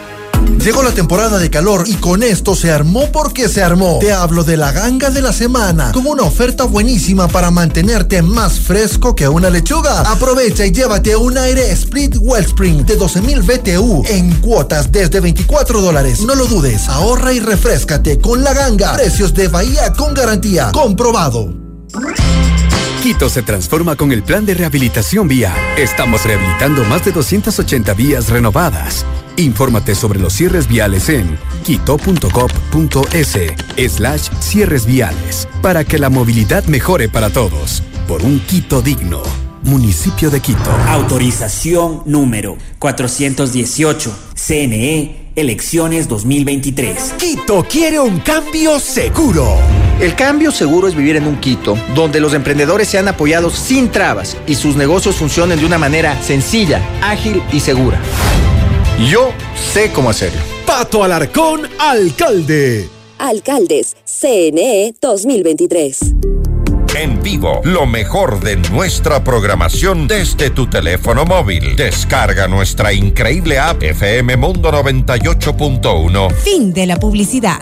Speaker 13: Llegó la temporada de calor y con esto se armó porque se armó. Te hablo de la ganga de la semana, con una oferta buenísima para mantenerte más fresco que una lechuga. Aprovecha y llévate un aire Split Wellspring de 12.000 BTU en cuotas desde 24 dólares. No lo dudes, ahorra y refrescate con la ganga. Precios de Bahía con garantía. Comprobado.
Speaker 22: Quito se transforma con el plan de rehabilitación vía. Estamos rehabilitando más de 280 vías renovadas. Infórmate sobre los cierres viales en quito.gov.es slash cierres viales para que la movilidad mejore para todos. Por un Quito digno. Municipio de Quito.
Speaker 23: Autorización número 418. CNE Elecciones 2023.
Speaker 15: Quito quiere un cambio seguro.
Speaker 16: El cambio seguro es vivir en un Quito, donde los emprendedores sean apoyados sin trabas y sus negocios funcionen de una manera sencilla, ágil y segura. Yo sé cómo hacerlo.
Speaker 15: Pato Alarcón, alcalde.
Speaker 17: Alcaldes, CNE 2023.
Speaker 2: En vivo, lo mejor de nuestra programación desde tu teléfono móvil. Descarga nuestra increíble app FM Mundo 98.1.
Speaker 24: Fin de la publicidad.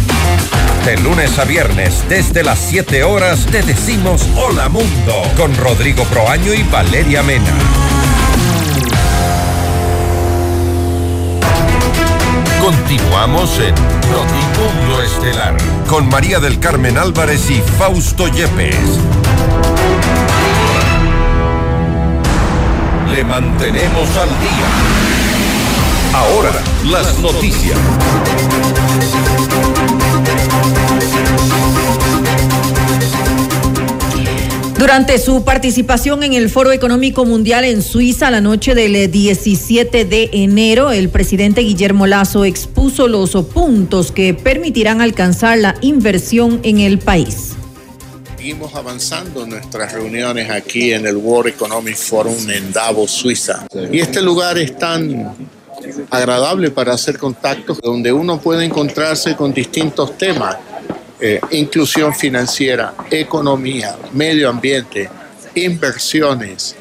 Speaker 2: De lunes a viernes, desde las 7 horas, te decimos Hola Mundo con Rodrigo Proaño y Valeria Mena. Continuamos en Notimundo Estelar con María del Carmen Álvarez y Fausto Yepes. Le mantenemos al día. Ahora, las noticias.
Speaker 4: Durante su participación en el Foro Económico Mundial en Suiza la noche del 17 de enero, el presidente Guillermo Lazo expuso los puntos que permitirán alcanzar la inversión en el país.
Speaker 25: Seguimos avanzando en nuestras reuniones aquí en el World Economic Forum en Davos, Suiza. Y este lugar es tan agradable para hacer contactos donde uno puede encontrarse con distintos temas eh, inclusión financiera, economía, medio ambiente, inversiones,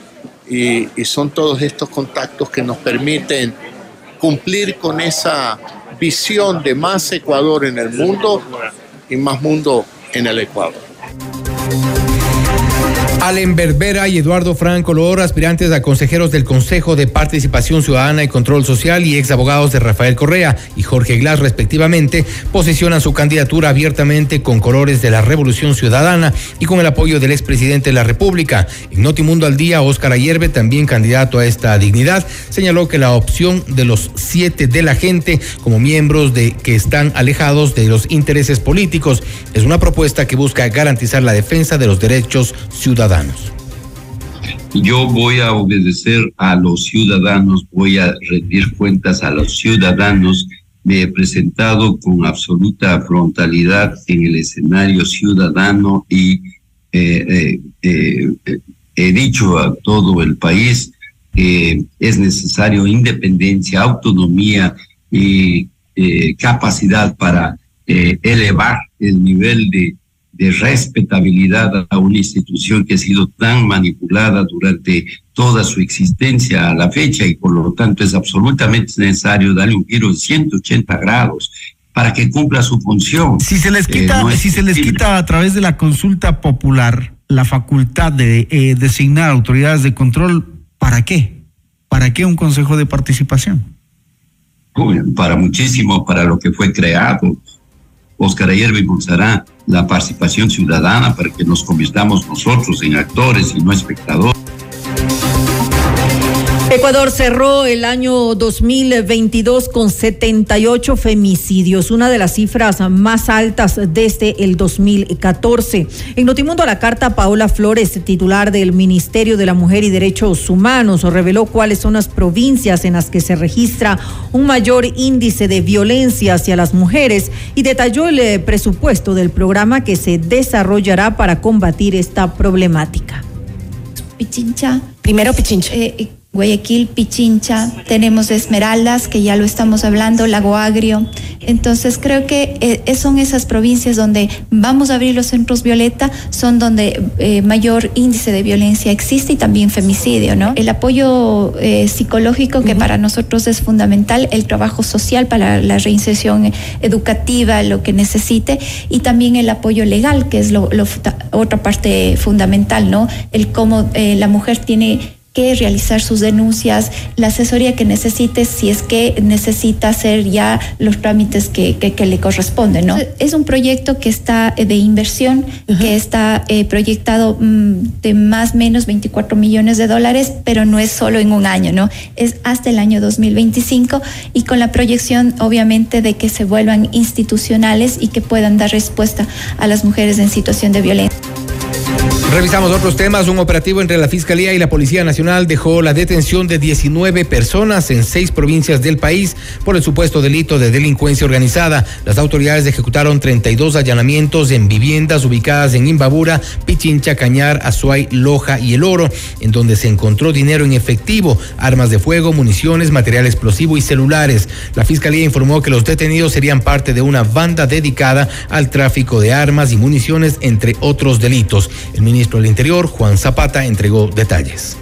Speaker 25: y, y son todos estos contactos que nos permiten cumplir con esa visión de más Ecuador en el mundo y más mundo en el Ecuador.
Speaker 3: Allen Berbera y Eduardo Franco Lor, aspirantes a consejeros del Consejo de Participación Ciudadana y Control Social y ex abogados de Rafael Correa y Jorge Glass, respectivamente, posicionan su candidatura abiertamente con colores de la Revolución Ciudadana y con el apoyo del expresidente de la República. En Notimundo al Día, Óscar Ayerbe, también candidato a esta dignidad, señaló que la opción de los siete de la gente como miembros de que están alejados de los intereses políticos es una propuesta que busca garantizar la defensa de los derechos ciudadanos.
Speaker 26: Yo voy a obedecer a los ciudadanos, voy a rendir cuentas a los ciudadanos. Me he presentado con absoluta frontalidad en el escenario ciudadano y eh, eh, eh, he dicho a todo el país que es necesario independencia, autonomía y capacidad para elevar el nivel de de respetabilidad a una institución que ha sido tan manipulada durante toda su existencia a la fecha y por lo tanto es absolutamente necesario darle un giro de 180 grados para que cumpla su función.
Speaker 27: Si se les quita,
Speaker 26: Eh, no es
Speaker 27: si se les quita a través de la consulta popular la facultad de eh, designar autoridades de control, ¿para qué? ¿Para qué un consejo de participación?
Speaker 26: Para muchísimo, para lo que fue creado. Oscar Ayer impulsará la participación ciudadana para que nos convirtamos nosotros en actores y no espectadores.
Speaker 4: Ecuador cerró el año 2022 con 78 femicidios, una de las cifras más altas desde el 2014. En Notimundo a la carta, Paola Flores, titular del Ministerio de la Mujer y Derechos Humanos, reveló cuáles son las provincias en las que se registra un mayor índice de violencia hacia las mujeres y detalló el eh, presupuesto del programa que se desarrollará para combatir esta problemática.
Speaker 28: Pichincha. Primero Pichincha. Eh, eh, Guayaquil, Pichincha, tenemos Esmeraldas, que ya lo estamos hablando, Lago Agrio. Entonces creo que eh, son esas provincias donde vamos a abrir los centros violeta, son donde eh, mayor índice de violencia existe y también femicidio, ¿no? El apoyo eh, psicológico que para nosotros es fundamental, el trabajo social para la reinserción educativa, lo que necesite, y también el apoyo legal, que es lo, otra parte fundamental, ¿no? El cómo la mujer tiene que realizar sus denuncias, la asesoría que necesite si es que necesita hacer ya los trámites que, que, le corresponden. ¿no? Es un proyecto que está eh, de inversión, que está eh, proyectado mm, de más o menos 24 millones de dólares, pero no es solo en un año, ¿no? Es hasta el año 2025 y con la proyección obviamente de que se vuelvan institucionales y que puedan dar respuesta a las mujeres en situación de violencia.
Speaker 3: Revisamos otros temas. Un operativo entre la Fiscalía y la Policía Nacional dejó la detención de 19 personas en seis provincias del país por el supuesto delito de delincuencia organizada. Las autoridades ejecutaron 32 allanamientos en viviendas ubicadas en Imbabura, Pichincha, Cañar, Azuay, Loja y El Oro, en donde se encontró dinero en efectivo, armas de fuego, municiones, material explosivo y celulares. La Fiscalía informó que los detenidos serían parte de una banda dedicada al tráfico de armas y municiones, entre otros delitos. El ministro del Interior, Juan Zapata, entregó detalles.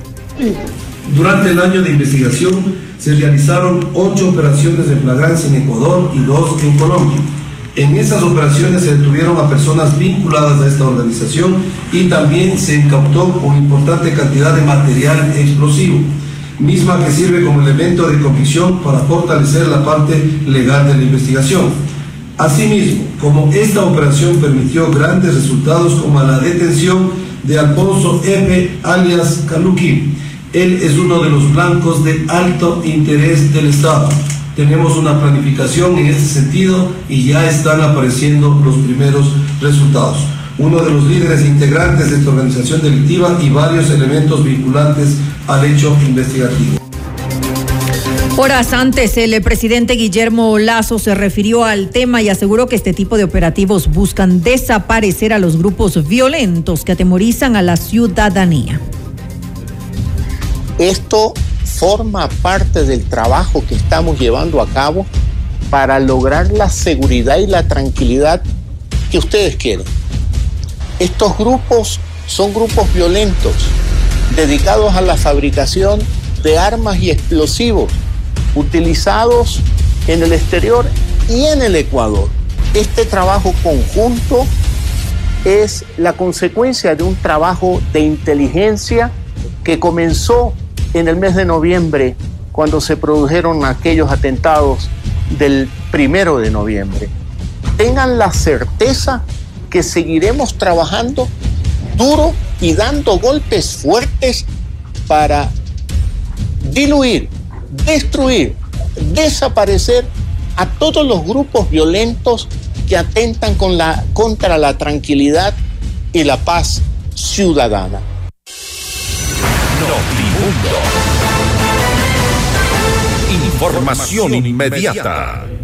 Speaker 12: Durante el año de investigación se realizaron ocho operaciones de flagrancia en Ecuador y dos en Colombia. En esas operaciones se detuvieron a personas vinculadas a esta organización y también se incautó una importante cantidad de material explosivo, misma que sirve como elemento de convicción para fortalecer la parte legal de la investigación. Asimismo, como esta operación permitió grandes resultados como la detención de Alfonso F. alias Kaluki, él es uno de los blancos de alto interés del Estado. Tenemos una planificación en este sentido y ya están apareciendo los primeros resultados. Uno de los líderes integrantes de esta organización delictiva y varios elementos vinculantes al hecho investigativo.
Speaker 4: Horas antes, el presidente Guillermo Lazo se refirió al tema y aseguró que este tipo de operativos buscan desaparecer a los grupos violentos que atemorizan a la ciudadanía.
Speaker 25: Esto forma parte del trabajo que estamos llevando a cabo para lograr la seguridad y la tranquilidad que ustedes quieren. Estos grupos son grupos violentos dedicados a la fabricación de armas y explosivos utilizados en el exterior y en el Ecuador. Este trabajo conjunto es la consecuencia de un trabajo de inteligencia que comenzó en el mes de noviembre cuando se produjeron aquellos atentados del primero de noviembre. Tengan la certeza que seguiremos trabajando duro y dando golpes fuertes para diluir destruir, desaparecer a todos los grupos violentos que atentan contra la tranquilidad y la paz ciudadana.
Speaker 2: Información inmediata.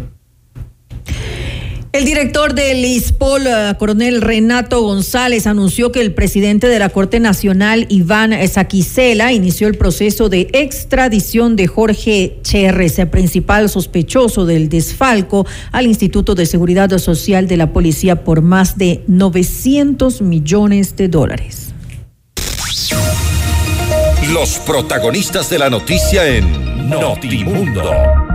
Speaker 4: El director del ISPOL, eh, coronel Renato González, anunció que el presidente de la Corte Nacional, Iván Saquicela, inició el proceso de extradición de Jorge Cherres, el principal sospechoso del desfalco al Instituto de Seguridad Social de la Policía por más de 900 millones de dólares.
Speaker 2: Los protagonistas de la noticia en Notimundo.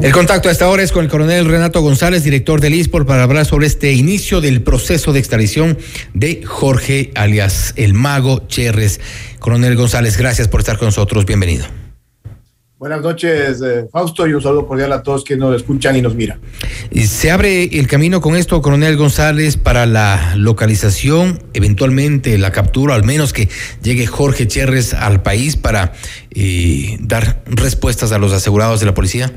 Speaker 3: El contacto a esta hora es con el coronel Renato González, director del ISPOL, para hablar sobre este inicio del proceso de extradición de Jorge, alias el mago Cherres. Coronel González, gracias por estar con nosotros. Bienvenido.
Speaker 29: Buenas noches, eh, Fausto, y un saludo cordial a todos que nos escuchan y nos miran.
Speaker 3: ¿Se abre el camino con esto, coronel González, para la localización, eventualmente la captura, al menos que llegue Jorge Cherres al país para eh, dar respuestas a los asegurados de la policía?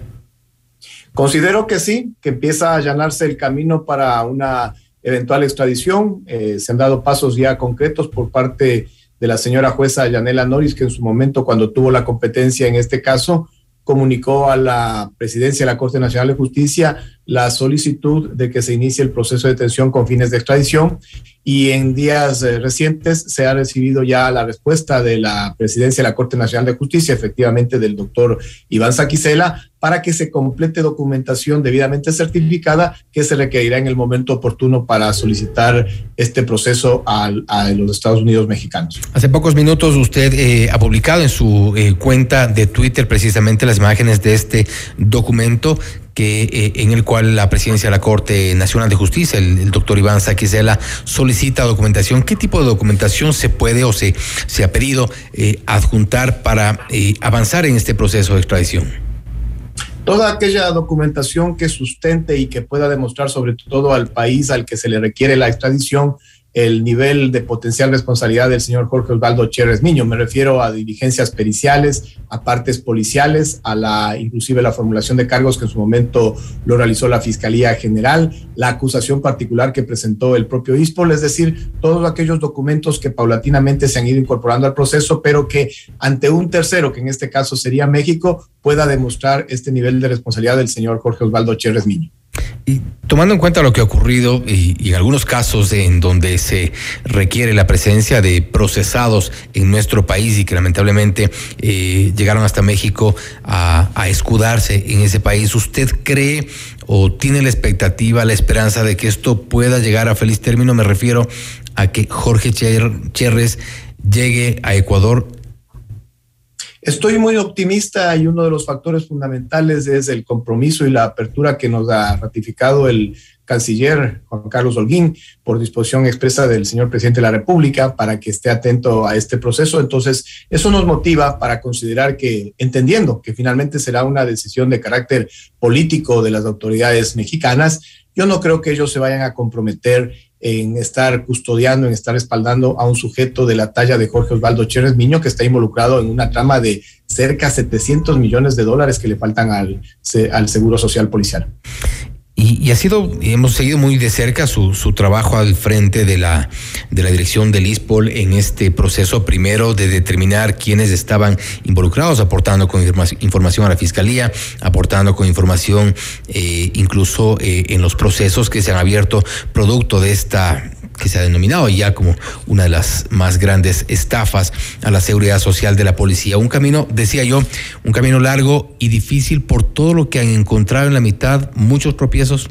Speaker 29: Considero que sí, que empieza a allanarse el camino para una eventual extradición. Eh, se han dado pasos ya concretos por parte de la señora jueza Yanela Norris, que en su momento, cuando tuvo la competencia en este caso, comunicó a la presidencia de la Corte Nacional de Justicia la solicitud de que se inicie el proceso de detención con fines de extradición y en días eh, recientes se ha recibido ya la respuesta de la presidencia de la Corte Nacional de Justicia, efectivamente del doctor Iván Saquicela, para que se complete documentación debidamente certificada que se requerirá en el momento oportuno para solicitar este proceso a, los Estados Unidos mexicanos.
Speaker 3: Hace pocos minutos usted eh, ha publicado en su eh, cuenta de Twitter precisamente las imágenes de este documento que eh, en el cual la presidencia de la Corte Nacional de Justicia, el, doctor Iván Saquicela, solicita documentación. ¿Qué tipo de documentación se puede o se, se ha pedido adjuntar para avanzar en este proceso de extradición?
Speaker 29: Toda aquella documentación que sustente y que pueda demostrar sobre todo al país al que se le requiere la extradición el nivel de potencial responsabilidad del señor Jorge Osvaldo Chérez Niño. Me refiero a diligencias periciales, a partes policiales, a la inclusive la formulación de cargos que en su momento lo realizó la Fiscalía General, la acusación particular que presentó el propio ISPOL, es decir, todos aquellos documentos que paulatinamente se han ido incorporando al proceso, pero que ante un tercero, que en este caso sería México, pueda demostrar este nivel de responsabilidad del señor Jorge Osvaldo Chérez Niño.
Speaker 3: Y tomando en cuenta lo que ha ocurrido y, en algunos casos en donde se requiere la presencia de procesados en nuestro país y que lamentablemente eh, llegaron hasta México a, escudarse en ese país, ¿usted cree o tiene la expectativa, la esperanza de que esto pueda llegar a feliz término? Me refiero a que Jorge Cherres llegue a Ecuador
Speaker 29: Estoy muy optimista y uno de los factores fundamentales es el compromiso y la apertura que nos ha ratificado el canciller Juan Carlos Holguín por disposición expresa del señor presidente de la República para que esté atento a este proceso. Entonces, eso nos motiva para considerar que, entendiendo que finalmente será una decisión de carácter político de las autoridades mexicanas, yo no creo que ellos se vayan a comprometer en estar custodiando, en estar respaldando a un sujeto de la talla de Jorge Osvaldo Chérez Miño, que está involucrado en una trama de cerca de 700 millones de dólares que le faltan al, al Seguro Social Policial.
Speaker 3: Y, ha sido, hemos seguido muy de cerca su, su trabajo al frente de la, de la dirección del ISPOL en este proceso primero de determinar quiénes estaban involucrados, aportando con información a la fiscalía, aportando con información eh, incluso eh, en los procesos que se han abierto producto de esta que se ha denominado ya como una de las más grandes estafas a la seguridad social de la policía. Un camino, decía yo, un camino largo y difícil por todo lo que han encontrado en la mitad, muchos tropiezos.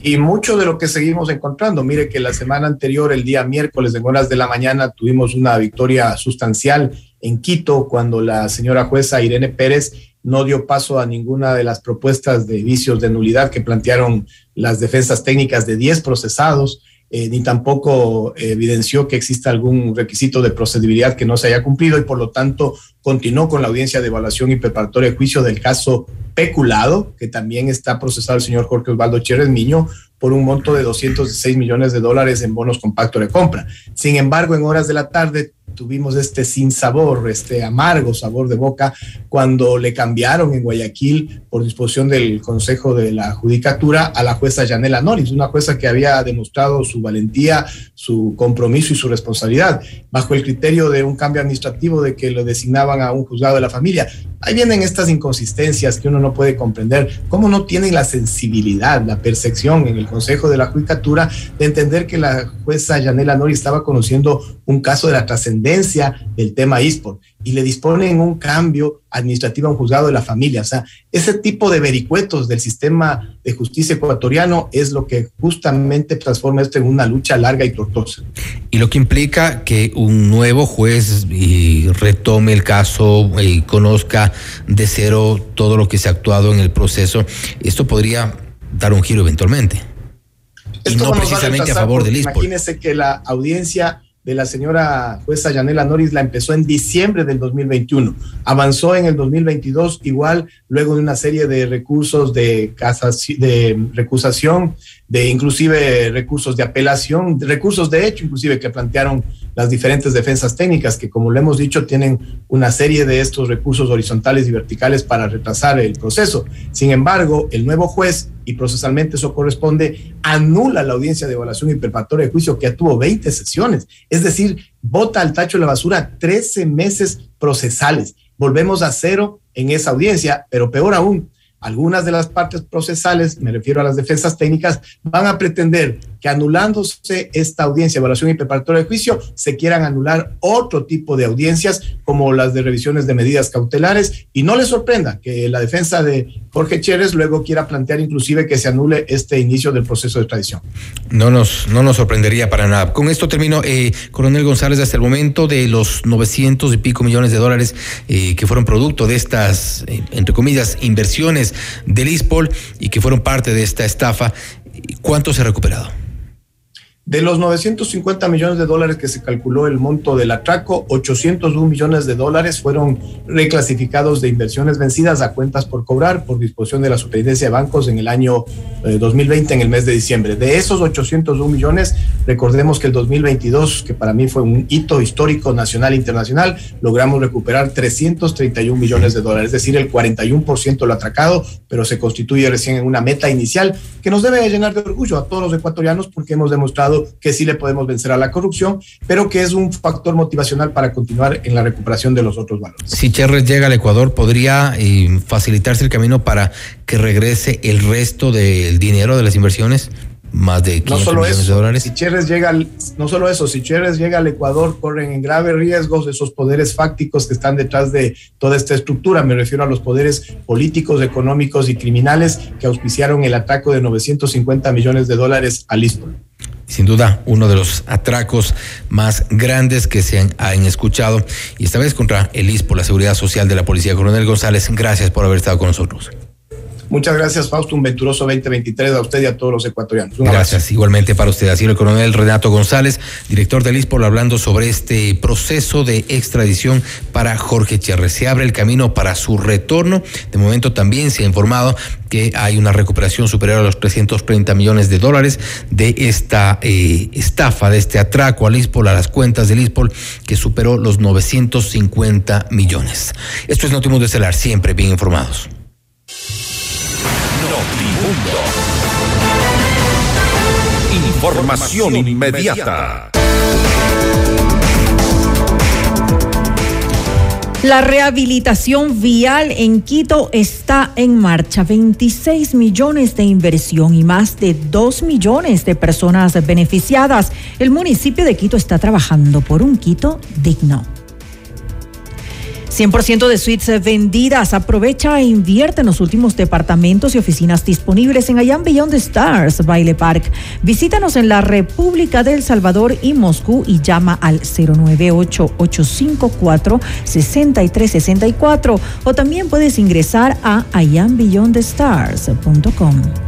Speaker 29: Y mucho de lo que seguimos encontrando. Mire que la semana anterior, el día miércoles, en horas de la mañana, tuvimos una victoria sustancial en Quito cuando la señora jueza Irene Pérez no dio paso a ninguna de las propuestas de vicios de nulidad que plantearon las defensas técnicas de 10 procesados. Eh, ni tampoco evidenció que exista algún requisito de procedibilidad que no se haya cumplido y por lo tanto continuó con la audiencia de evaluación y preparatoria de juicio del caso peculado, que también está procesado el señor Jorge Osvaldo Chérez Miño por un monto de 206 millones de dólares en bonos con pacto de compra. Sin embargo, en horas de la tarde tuvimos este sin sabor, este amargo sabor de boca, cuando le cambiaron en Guayaquil por disposición del Consejo de la Judicatura a la jueza Yanela Norris, una jueza que había demostrado su valentía, su compromiso y su responsabilidad, bajo el criterio de un cambio administrativo de que lo designaban a un juzgado de la familia. Ahí vienen estas inconsistencias que uno no puede comprender, cómo no tienen la sensibilidad, la percepción en el Consejo de la Judicatura de entender que la jueza Yanela Norris estaba conociendo un caso de la trascendencia del tema eSport y le disponen un cambio administrativo a un juzgado de la familia. O sea, ese tipo de vericuetos del sistema de justicia ecuatoriano es lo que justamente transforma esto en una lucha larga y tortuosa.
Speaker 3: Y lo que implica que un nuevo juez y retome el caso y conozca de cero todo lo que se ha actuado en el proceso, esto podría dar un giro eventualmente. y no precisamente a, favor del ISPOL.
Speaker 29: Imagínese que la audiencia de la señora jueza Yanela Noris la empezó en diciembre del 2021. Avanzó en el 2022 igual, luego de una serie de recursos de, de recusación, de inclusive recursos de apelación, recursos de hecho inclusive que plantearon las diferentes defensas técnicas, que como lo hemos dicho, tienen una serie de estos recursos horizontales y verticales para retrasar el proceso. Sin embargo, el nuevo juez, y procesalmente eso corresponde, anula la audiencia de evaluación y preparatoria de juicio que tuvo 20 sesiones, es decir, vota al tacho de la basura 13 meses procesales. Volvemos a cero en esa audiencia, pero peor aún, algunas de las partes procesales, me refiero a las defensas técnicas, van a pretender que anulándose esta audiencia, evaluación y preparatoria de juicio, se quieran anular otro tipo de audiencias como las de revisiones de medidas cautelares y no les sorprenda que la defensa de Jorge Chérez luego quiera plantear inclusive que se anule este inicio del proceso de extradición.
Speaker 3: No nos, no nos sorprendería para nada. Con esto termino, eh, Coronel González, hasta el momento de los 900 y pico millones de dólares eh, que fueron producto de estas, eh, entre comillas, inversiones del ISPOL y que fueron parte de esta estafa. ¿Cuánto se ha recuperado?
Speaker 29: De los 950 millones de dólares que se calculó el monto del atraco, 801 millones de dólares fueron reclasificados de inversiones vencidas a cuentas por cobrar por disposición de la Superintendencia de Bancos en el año 2020, eh, en el mes de diciembre. De esos 801 millones, recordemos que el 2022, que para mí fue un hito histórico nacional e internacional, logramos recuperar 331 millones de dólares, es decir, el 41% lo atracado, pero se constituye recién en una meta inicial que nos debe llenar de orgullo a todos los ecuatorianos porque hemos demostrado que sí le podemos vencer a la corrupción, pero que es un factor motivacional para continuar en la recuperación de los otros valores.
Speaker 3: Si Cherres llega al Ecuador, ¿podría eh, facilitarse el camino para que regrese el resto del dinero de las inversiones? más de 500 no millones de dólares.
Speaker 29: Si Cherres llega, no solo eso, si Cherres llega al Ecuador, corren en graves riesgos esos poderes fácticos que están detrás de toda esta estructura. Me refiero a los poderes políticos, económicos y criminales que auspiciaron el ataque de 950 millones de dólares a Lisboa
Speaker 3: sin duda uno de los atracos más grandes que se han, escuchado y esta vez contra el ISPO, la Seguridad Social de la Policía. Coronel González, gracias por haber estado con nosotros.
Speaker 29: Muchas gracias, Fausto. Un venturoso 2023 a usted y a todos los ecuatorianos.
Speaker 3: gracias, igualmente para usted. Así el coronel Renato González, director del ISPOL, hablando sobre este proceso de extradición para Jorge Cherres. Se abre el camino para su retorno. De momento también se ha informado que hay una recuperación superior a los 330 millones de dólares de esta eh, estafa, de este atraco al ISPOL, a las cuentas del ISPOL, que superó los 950 millones. Esto es Notimundo Estelar, siempre bien informados.
Speaker 2: Información inmediata.
Speaker 4: La rehabilitación vial en Quito está en marcha. 26 millones de inversión y más de 2 millones de personas beneficiadas. El municipio de Quito está trabajando por un Quito digno. 100% de suites vendidas. Aprovecha e invierte en los últimos departamentos y oficinas disponibles en Allan Beyond the Stars, Baile Park. Visítanos en la República del Salvador y Moscú y llama al 098-854-6364 o también puedes ingresar a allanbeyondthestars.com.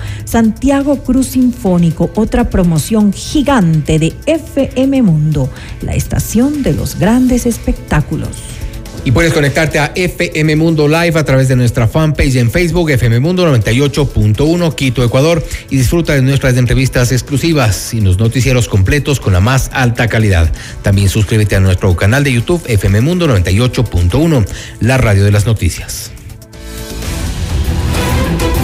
Speaker 4: Santiago Cruz Sinfónico, otra promoción gigante de FM Mundo, la estación de los grandes espectáculos.
Speaker 3: Y puedes conectarte a FM Mundo Live a través de nuestra fanpage en Facebook, FM Mundo 98.1 Quito, Ecuador, y disfruta de nuestras entrevistas exclusivas y los noticieros completos con la más alta calidad. También suscríbete a nuestro canal de YouTube, FM Mundo 98.1, la radio de las noticias.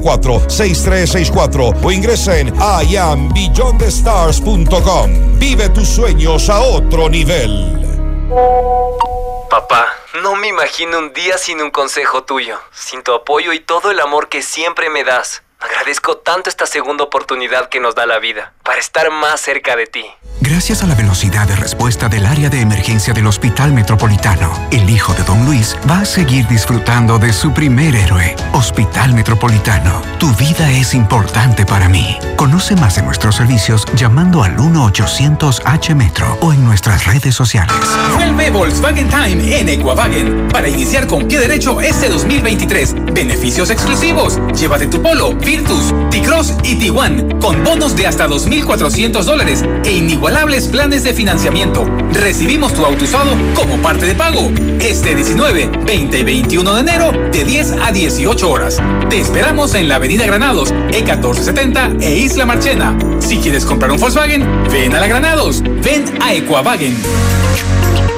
Speaker 30: 6364 o ingresa en iambeyondthestars.com. Vive tus sueños a otro nivel.
Speaker 31: Papá, no me imagino un día sin un consejo tuyo, sin tu apoyo y todo el amor que siempre me das. Agradezco tanto esta segunda oportunidad que nos da la vida para estar más cerca de ti.
Speaker 32: Gracias a la velocidad de respuesta del área de emergencia del Hospital Metropolitano, el hijo de Don Luis va a seguir disfrutando de su primer héroe. Hospital Metropolitano, tu vida es importante para mí. Conoce más de nuestros servicios llamando al 1-800-H-Metro o en nuestras redes sociales.
Speaker 33: Vuelve Volkswagen Time en Equavagen para iniciar con pie derecho este 2023. Beneficios exclusivos. Llévate tu Polo, Virtus, T-Cross y T1 con bonos de hasta 2.400 dólares e inigualables planes de financiamiento. Recibimos tu auto usado como parte de pago. Este 19, 20 y 21 de enero de 10 a 18 horas. Te esperamos en la Avenida Granados, E1470 e Isla Marchena. Si quieres comprar un Volkswagen, ven a la Granados. Ven a Equavagen.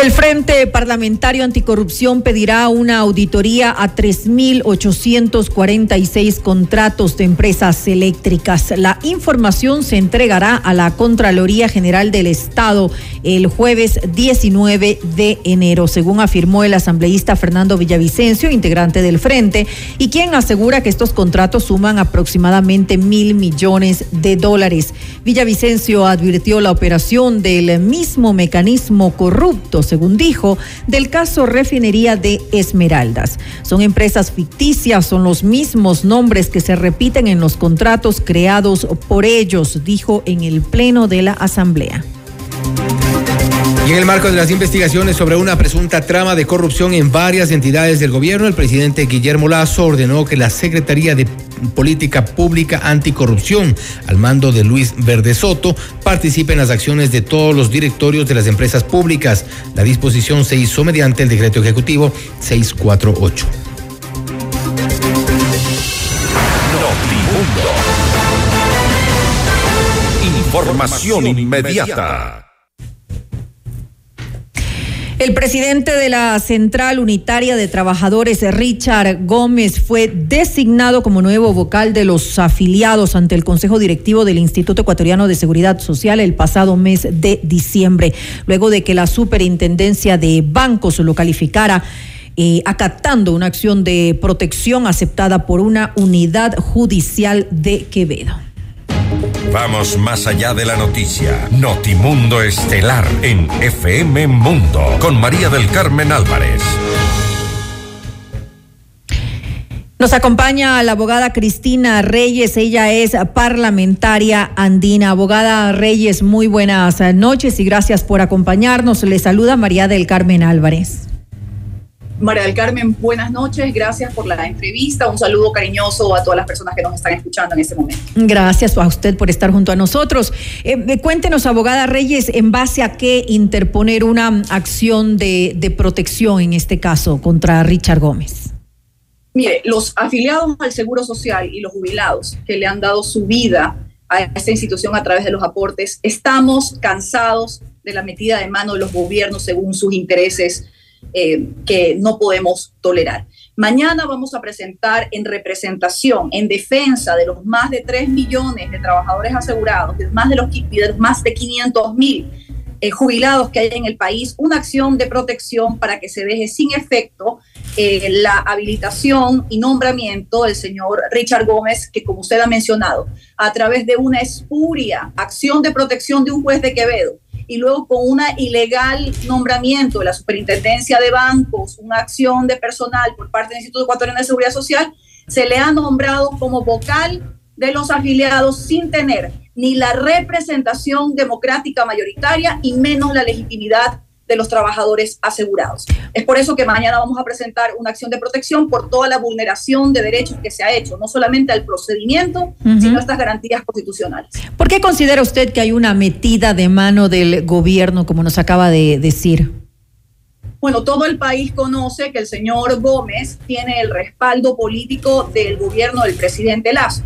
Speaker 4: El Frente Parlamentario Anticorrupción pedirá una auditoría a 3.846 contratos de empresas eléctricas. La información se entregará a la Contraloría General del Estado el jueves 19 de enero, según afirmó el asambleísta Fernando Villavicencio, integrante del Frente, y quien asegura que estos contratos suman aproximadamente mil millones de dólares. Villavicencio advirtió la operación del mismo mecanismo corrupto según dijo, del caso Refinería de Esmeraldas. Son empresas ficticias, son los mismos nombres que se repiten en los contratos creados por ellos, dijo en el Pleno de la Asamblea.
Speaker 3: Y en el marco de las investigaciones sobre una presunta trama de corrupción en varias entidades del gobierno, el presidente Guillermo Lazo ordenó que la Secretaría de Política Pública Anticorrupción, al mando de Luis Verde Soto, participe en las acciones de todos los directorios de las empresas públicas. La disposición se hizo mediante el decreto ejecutivo 648.
Speaker 2: Información inmediata.
Speaker 4: El presidente de la Central Unitaria de Trabajadores, Richard Gómez, fue designado como nuevo vocal de los afiliados ante el Consejo Directivo del Instituto Ecuatoriano de Seguridad Social el pasado mes de diciembre, luego de que la Superintendencia de Bancos lo calificara. Eh, acatando una acción de protección aceptada por una unidad judicial de Quevedo.
Speaker 2: Vamos más allá de la noticia. Notimundo Estelar en FM Mundo con María del Carmen Álvarez.
Speaker 4: Nos acompaña la abogada Cristina Reyes, ella es parlamentaria andina. Abogada Reyes, muy buenas noches y gracias por acompañarnos. Le saluda María del Carmen Álvarez.
Speaker 34: María del Carmen, buenas noches, gracias por la entrevista, un saludo cariñoso a todas las personas que nos están escuchando en este momento.
Speaker 4: Gracias a usted por estar junto a nosotros. Eh, eh, cuéntenos, abogada Reyes, en base a qué interponer una acción de, de protección, en este caso, contra Richard Gómez.
Speaker 34: Mire, los afiliados al Seguro Social y los jubilados que le han dado su vida a esta institución a través de los aportes, estamos cansados de la metida de mano de los gobiernos según sus intereses eh, que no podemos tolerar. Mañana vamos a presentar en representación, en defensa de los más de 3 millones de trabajadores asegurados, de más de los, más de 500 mil eh, jubilados que hay en el país, una acción de protección para que se deje sin efecto eh, la habilitación y nombramiento del señor Richard Gómez, que como usted ha mencionado, a través de una espuria acción de protección de un juez de Quevedo y luego con una ilegal nombramiento de la superintendencia de bancos, una acción de personal por parte del Instituto Ecuatoriano de Seguridad Social, se le ha nombrado como vocal de los afiliados sin tener ni la representación democrática mayoritaria y menos la legitimidad de los trabajadores asegurados. Es por eso que mañana vamos a presentar una acción de protección por toda la vulneración de derechos que se ha hecho, no solamente al procedimiento, sino a estas garantías constitucionales.
Speaker 4: ¿Por qué considera usted que hay una metida de mano del gobierno, como nos acaba de decir?
Speaker 34: Bueno, todo el país conoce que el señor Gómez tiene el respaldo político del gobierno del presidente Lazo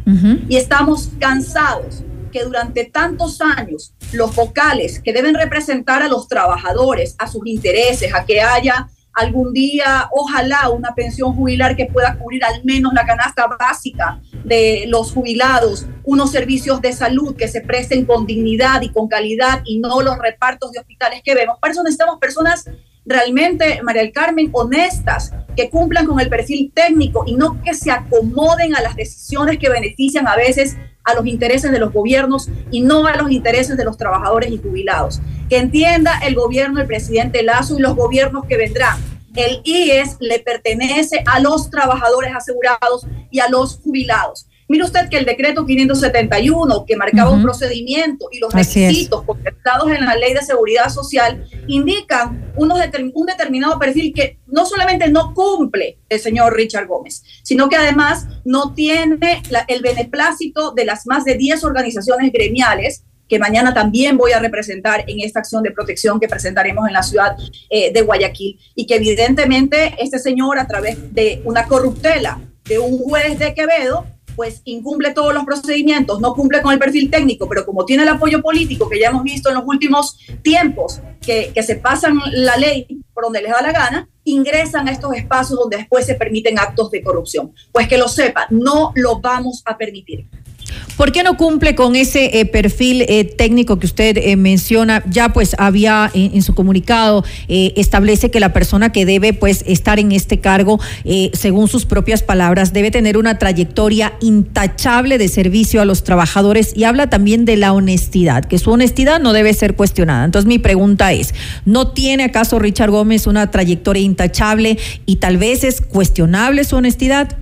Speaker 34: y estamos cansados que durante tantos años los vocales que deben representar a los trabajadores, a sus intereses, a que haya algún día, ojalá, una pensión jubilar que pueda cubrir al menos la canasta básica de los jubilados, unos servicios de salud que se presten con dignidad y con calidad y no los repartos de hospitales que vemos. Para eso necesitamos personas realmente, María del Carmen, honestas, que cumplan con el perfil técnico y no que se acomoden a las decisiones que benefician a veces a los intereses de los gobiernos y no a los intereses de los trabajadores y jubilados. Que entienda el gobierno, el presidente Lazo y los gobiernos que vendrán. El IES le pertenece a los trabajadores asegurados y a los jubilados. Mire usted que el decreto 571, que marcaba un procedimiento y los requisitos contemplados en la ley de seguridad social, indican unos un determinado perfil que no solamente no cumple el señor Richard Gómez, sino que además no tiene el beneplácito de las más de 10 organizaciones gremiales que mañana también voy a representar en esta acción de protección que presentaremos en la ciudad eh, de Guayaquil. Y que evidentemente este señor a través de una corruptela de un juez de Quevedo pues incumple todos los procedimientos, no cumple con el perfil técnico, pero como tiene el apoyo político que ya hemos visto en los últimos tiempos, que, que se pasan la ley por donde les da la gana, ingresan a estos espacios donde después se permiten actos de corrupción. Pues que lo sepa, no lo vamos a permitir.
Speaker 4: ¿Por qué no cumple con ese eh, perfil eh, técnico que usted eh, menciona? Ya pues había en, su comunicado establece que la persona que debe pues estar en este cargo, según sus propias palabras, debe tener una trayectoria intachable de servicio a los trabajadores y habla también de la honestidad, que su honestidad no debe ser cuestionada. Entonces mi pregunta es, ¿no tiene acaso Richard Gómez una trayectoria intachable y tal vez es cuestionable su honestidad?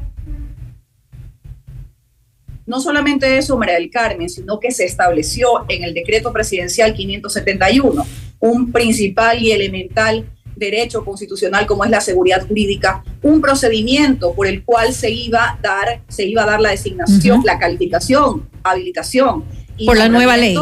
Speaker 34: No solamente eso, María del Carmen, sino que se estableció en el decreto presidencial 571 un principal y elemental derecho constitucional como es la seguridad jurídica, un procedimiento por el cual se iba a dar, se iba a dar la designación, la calificación, habilitación.
Speaker 4: Y por la nueva ley.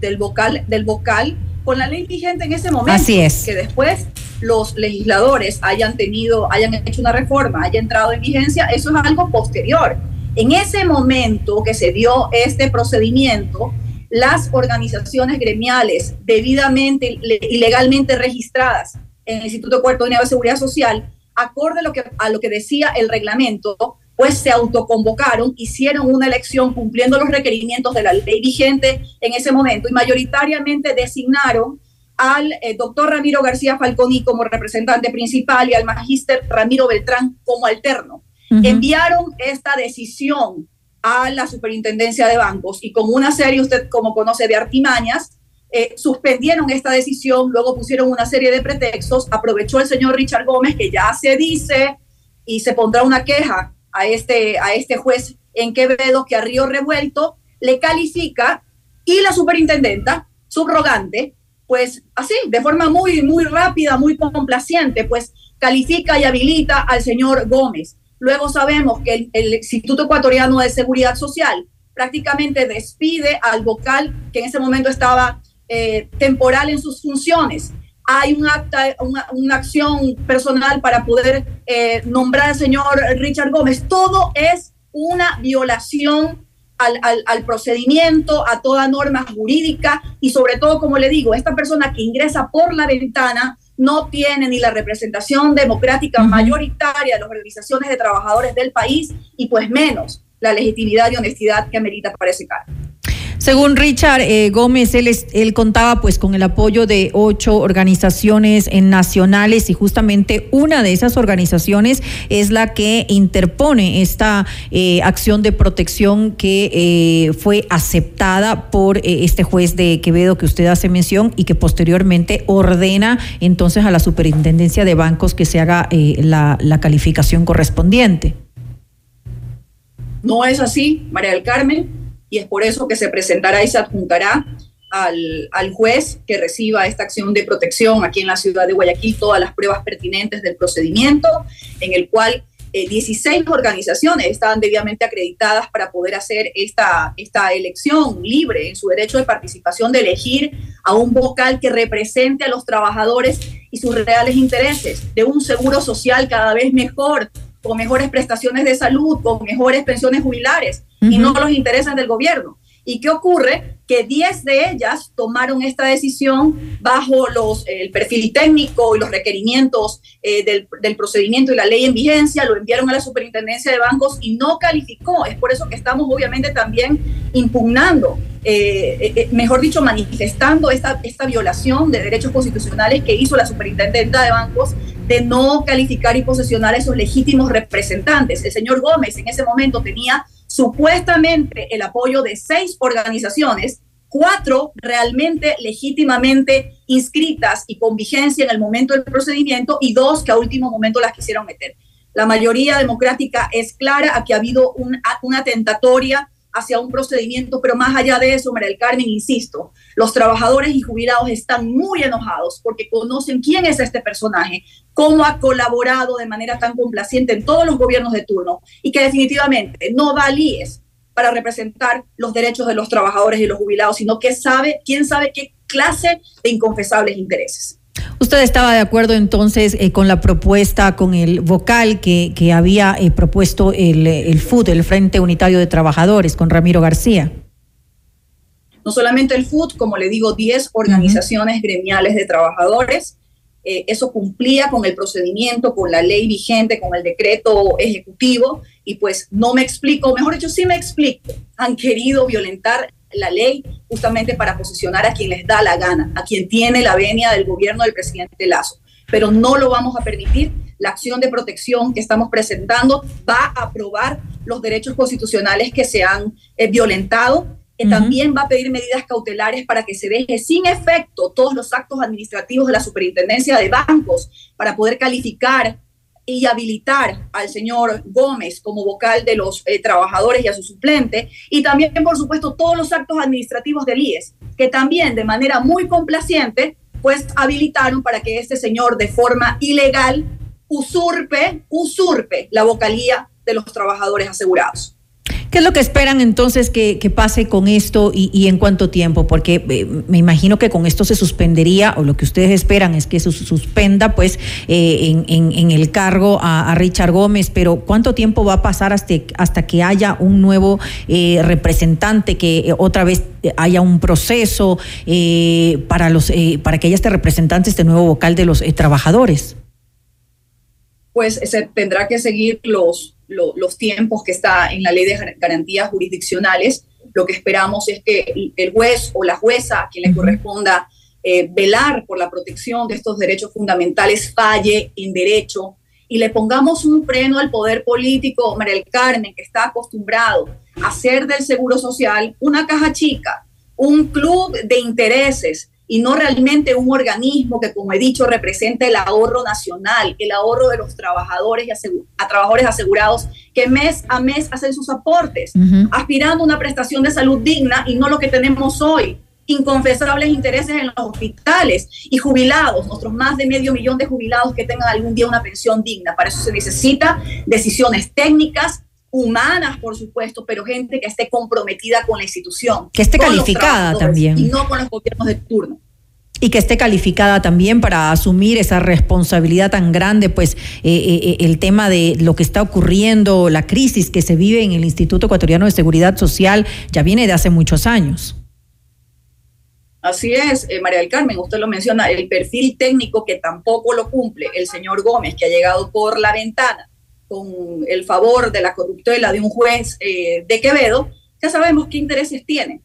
Speaker 34: Del vocal, del vocal con la ley vigente en ese momento.
Speaker 4: Así es.
Speaker 34: Que después los legisladores hayan tenido, hayan hecho una reforma, haya entrado en vigencia, eso es algo posterior. En ese momento que se dio este procedimiento, las organizaciones gremiales debidamente y legalmente registradas en el Instituto Cuarto de Seguridad Social, acorde a lo, que, a lo que decía el reglamento, pues se autoconvocaron, hicieron una elección cumpliendo los requerimientos de la ley vigente en ese momento y mayoritariamente designaron al eh, doctor Ramiro García Falconi como representante principal y al magíster Ramiro Beltrán como alterno enviaron esta decisión a la superintendencia de bancos y con una serie, usted como conoce, de artimañas, eh, suspendieron esta decisión, luego pusieron una serie de pretextos, aprovechó el señor Richard Gómez, que ya se dice y se pondrá una queja a este, a este juez en Quevedo que a Río Revuelto le califica y la superintendenta subrogante, pues así, de forma muy, muy rápida, muy complaciente, pues califica y habilita al señor Gómez. Luego sabemos que el, Instituto Ecuatoriano de Seguridad Social prácticamente despide al vocal que en ese momento estaba eh, temporal en sus funciones. Hay un acta, una, acción personal para poder eh, nombrar al señor Richard Gómez. Todo es una violación al, al, procedimiento, a toda norma jurídica y sobre todo, como le digo, esta persona que ingresa por la ventana no tiene ni la representación democrática mayoritaria de las organizaciones de trabajadores del país y pues menos la legitimidad y honestidad que amerita para ese cargo.
Speaker 4: Según Richard eh, Gómez, él, contaba pues con el apoyo de ocho organizaciones eh, nacionales y justamente una de esas organizaciones es la que interpone esta eh, acción de protección que fue aceptada por este juez de Quevedo que usted hace mención y que posteriormente ordena entonces a la superintendencia de bancos que se haga la calificación correspondiente.
Speaker 34: No es así, María del Carmen y es por eso que se presentará y se adjuntará al, al, juez que reciba esta acción de protección aquí en la ciudad de Guayaquil todas las pruebas pertinentes del procedimiento, en el cual 16 eh, organizaciones estaban debidamente acreditadas para poder hacer esta, esta elección libre en su derecho de participación de elegir a un vocal que represente a los trabajadores y sus reales intereses, de un seguro social cada vez mejor, con mejores prestaciones de salud, con mejores pensiones jubilares y no los intereses del gobierno. ¿Y qué ocurre? Que 10 de ellas tomaron esta decisión bajo los, el perfil técnico y los requerimientos eh, del, del, procedimiento y la ley en vigencia, lo enviaron a la superintendencia de bancos y no calificó. Es por eso que estamos obviamente también impugnando, eh, eh, mejor dicho, manifestando esta, esta violación de derechos constitucionales que hizo la superintendenta de bancos de no calificar y posesionar a esos legítimos representantes. El señor Gómez en ese momento tenía supuestamente el apoyo de seis organizaciones, cuatro realmente legítimamente inscritas y con vigencia en el momento del procedimiento y dos que a último momento las quisieron meter. La mayoría democrática es clara, aquí ha habido una tentatoria hacia un procedimiento, pero más allá de eso, María del Carmen, insisto, los trabajadores y jubilados están muy enojados porque conocen quién es este personaje, cómo ha colaborado de manera tan complaciente en todos los gobiernos de turno y que definitivamente no va para representar los derechos de los trabajadores y los jubilados, sino que sabe, quién sabe qué clase de inconfesables intereses.
Speaker 4: ¿Usted estaba de acuerdo entonces eh, con la propuesta, con el vocal que, que había eh, propuesto el, el FUD, el Frente Unitario de Trabajadores, con Ramiro García?
Speaker 34: No solamente el FUD, como le digo, 10 organizaciones gremiales de trabajadores. Eh, eso cumplía con el procedimiento, con la ley vigente, con el decreto ejecutivo, y pues no me explico, mejor dicho, sí me explico. Han querido violentar la ley justamente para posicionar a quien les da la gana, a quien tiene la venia del gobierno del presidente Lazo. Pero no lo vamos a permitir. La acción de protección que estamos presentando va a aprobar los derechos constitucionales que se han eh, violentado. que También va a pedir medidas cautelares para que se deje sin efecto todos los actos administrativos de la superintendencia de bancos para poder calificar y habilitar al señor Gómez como vocal de los eh, trabajadores y a su suplente, y también, por supuesto, todos los actos administrativos del IES, que también de manera muy complaciente, pues habilitaron para que este señor de forma ilegal usurpe, usurpe la vocalía de los trabajadores asegurados.
Speaker 4: ¿Qué es lo que esperan entonces que, pase con esto y, en cuánto tiempo? Porque eh, me imagino que con esto se suspendería, o lo que ustedes esperan es que se suspenda pues eh, en, el cargo a, Richard Gómez, pero ¿cuánto tiempo va a pasar hasta, hasta que haya un nuevo eh, representante, que otra vez haya un proceso para, los, para que haya este representante, este nuevo vocal de los trabajadores?
Speaker 34: Pues se tendrá que seguir los los tiempos que está en la ley de garantías jurisdiccionales. Lo que esperamos es que el juez o la jueza a quien le corresponda eh, velar por la protección de estos derechos fundamentales falle en derecho y le pongamos un freno al poder político, María del Carmen, que está acostumbrado a hacer del Seguro Social una caja chica, un club de intereses y no realmente un organismo que, como he dicho, representa el ahorro nacional, el ahorro de los trabajadores y a trabajadores asegurados que mes a mes hacen sus aportes, aspirando a una prestación de salud digna y no lo que tenemos hoy, inconfesables intereses en los hospitales y jubilados, nuestros más de medio millón de jubilados que tengan algún día una pensión digna. Para eso se necesita decisiones técnicas, humanas, por supuesto, pero gente que esté comprometida con la institución.
Speaker 4: Que esté calificada también.
Speaker 34: Y no con los gobiernos de turno.
Speaker 4: y que esté calificada también para asumir esa responsabilidad tan grande, pues eh, eh, eh, el tema de lo que está ocurriendo, la crisis que se vive en el Instituto Ecuatoriano de Seguridad Social, ya viene de hace muchos años.
Speaker 34: Así es, María del Carmen, usted lo menciona, el perfil técnico que tampoco lo cumple el señor Gómez, que ha llegado por la ventana con el favor de la corruptela de un juez de Quevedo, ya sabemos qué intereses tiene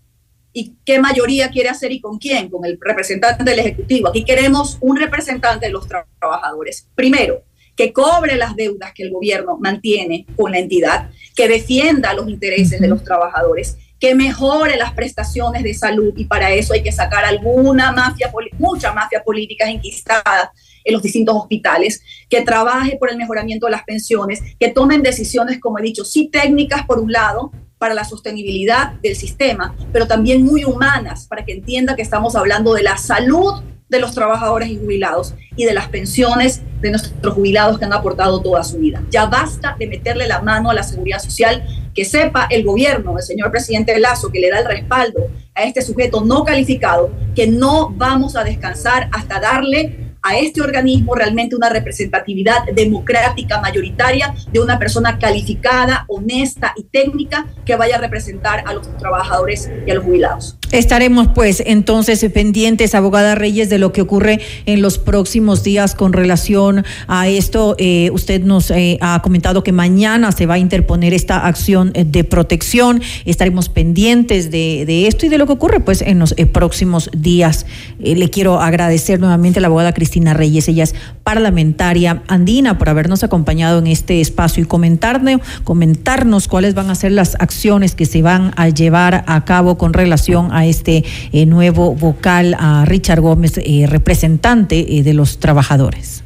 Speaker 34: y qué mayoría quiere hacer y con quién, con el representante del Ejecutivo. Aquí queremos un representante de los trabajadores. Primero, que cobre las deudas que el gobierno mantiene con la entidad, que defienda los intereses de los trabajadores, que mejore las prestaciones de salud y para eso hay que sacar alguna mafia, mucha mafia política enquistada en los distintos hospitales, que trabaje por el mejoramiento de las pensiones, que tomen decisiones, como he dicho, sí técnicas por un lado, para la sostenibilidad del sistema, pero también muy humanas, para que entienda que estamos hablando de la salud de los trabajadores y jubilados y de las pensiones de nuestros jubilados que han aportado toda su vida. Ya basta de meterle la mano a la seguridad social, que sepa el gobierno, el señor presidente Lazo, que le da el respaldo a este sujeto no calificado, que no vamos a descansar hasta darle a este organismo realmente una representatividad democrática mayoritaria de una persona calificada, honesta y técnica que vaya a representar a los trabajadores y a los jubilados.
Speaker 4: Estaremos pues entonces pendientes, abogada Reyes, de lo que ocurre en los próximos días con relación a esto. Eh, usted nos eh, ha comentado que mañana se va a interponer esta acción eh, de protección. Estaremos pendientes de, esto y de lo que ocurre pues en los próximos días. le quiero agradecer nuevamente a la abogada Cristina Reyes. Ella es parlamentaria andina por habernos acompañado en este espacio y comentarnos, comentarnos cuáles van a ser las acciones que se van a llevar a cabo con relación a este eh, nuevo vocal, a Richard Gómez, eh, representante eh, de los trabajadores.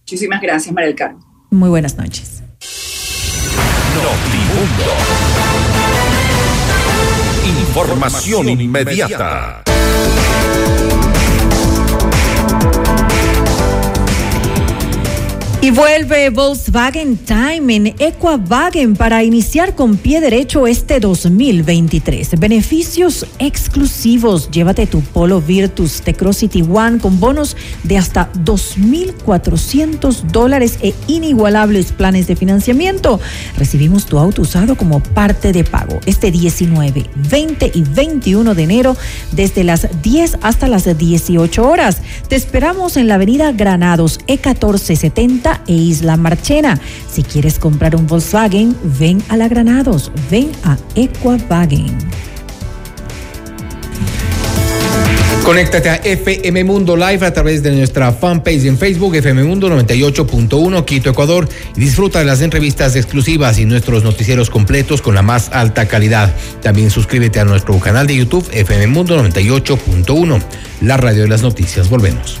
Speaker 34: Muchísimas gracias, María del Carmen.
Speaker 4: Muy buenas noches.
Speaker 2: Información inmediata. Thank you.
Speaker 4: Y vuelve Volkswagen Time en Equavagen para iniciar con pie derecho este 2023. Beneficios exclusivos. Llévate tu Polo Virtus Tecrosity One con bonos de hasta 2.400 dólares e inigualables planes de financiamiento. Recibimos tu auto usado como parte de pago este 19, 20 y 21 de enero desde las 10 hasta las 18 horas. Te esperamos en la avenida Granados E1470 e Isla Marchena. Si quieres comprar un Volkswagen, ven a la Granados, ven a Equavagen.
Speaker 3: Conéctate a FM Mundo Live a través de nuestra fanpage en Facebook, FM Mundo 98.1 Quito, Ecuador, y disfruta de las entrevistas exclusivas y nuestros noticieros completos con la más alta calidad. También suscríbete a nuestro canal de YouTube, FM Mundo 98.1, la radio de las noticias. Volvemos.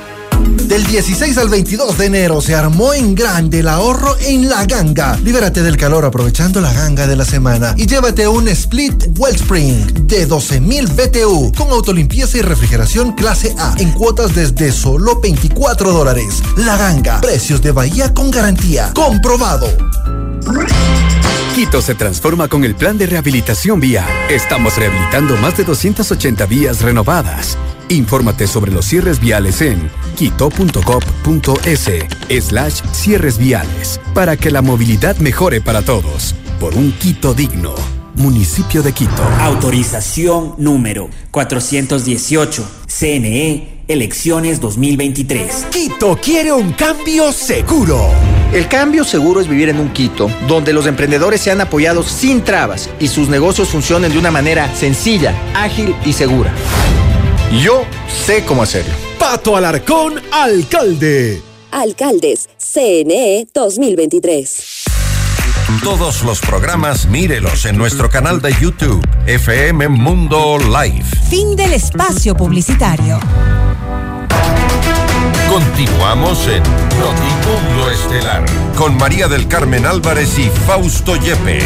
Speaker 35: Del 16 al 22 de enero se armó en grande el ahorro en La Ganga. Libérate del calor aprovechando la ganga de la semana y llévate un Split Wellspring de 12.000 BTU con autolimpieza y refrigeración clase A en cuotas desde solo 24 dólares. La Ganga, precios de Bahía con garantía. Comprobado.
Speaker 36: Quito se transforma con el plan de rehabilitación vía. Estamos rehabilitando más de 280 vías renovadas Infórmate sobre los cierres viales en quito.gov.es slash cierres viales para que la movilidad mejore para todos. Por un Quito digno. Municipio de Quito.
Speaker 23: Autorización número 418. CNE, elecciones 2023.
Speaker 15: Quito quiere un cambio seguro.
Speaker 16: El cambio seguro es vivir en un Quito donde los emprendedores sean apoyados sin trabas y sus negocios funcionen de una manera sencilla, ágil y segura. Yo sé cómo hacerlo.
Speaker 15: Pato Alarcón, alcalde.
Speaker 17: Alcaldes, CNE 2023.
Speaker 2: Todos los programas mírelos en nuestro canal de YouTube, FM Mundo Live.
Speaker 24: Fin del espacio publicitario.
Speaker 2: Continuamos en Notimundo Estelar con María del Carmen Álvarez y Fausto Yepes.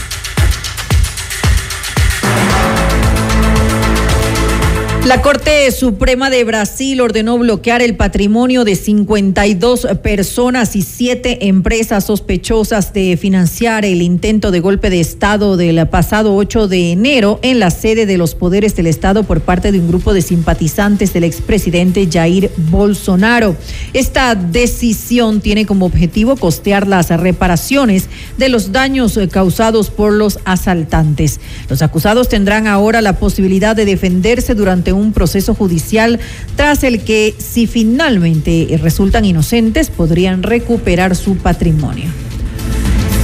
Speaker 4: La Corte Suprema de Brasil ordenó bloquear el patrimonio de 52 personas y siete empresas sospechosas de financiar el intento de golpe de Estado del pasado 8 de enero en la sede de los poderes del Estado por parte de un grupo de simpatizantes del expresidente Jair Bolsonaro. Esta decisión tiene como objetivo costear las reparaciones de los daños causados por los asaltantes. Los acusados tendrán ahora la posibilidad de defenderse durante un proceso judicial tras el que, si finalmente resultan inocentes, podrían recuperar su patrimonio.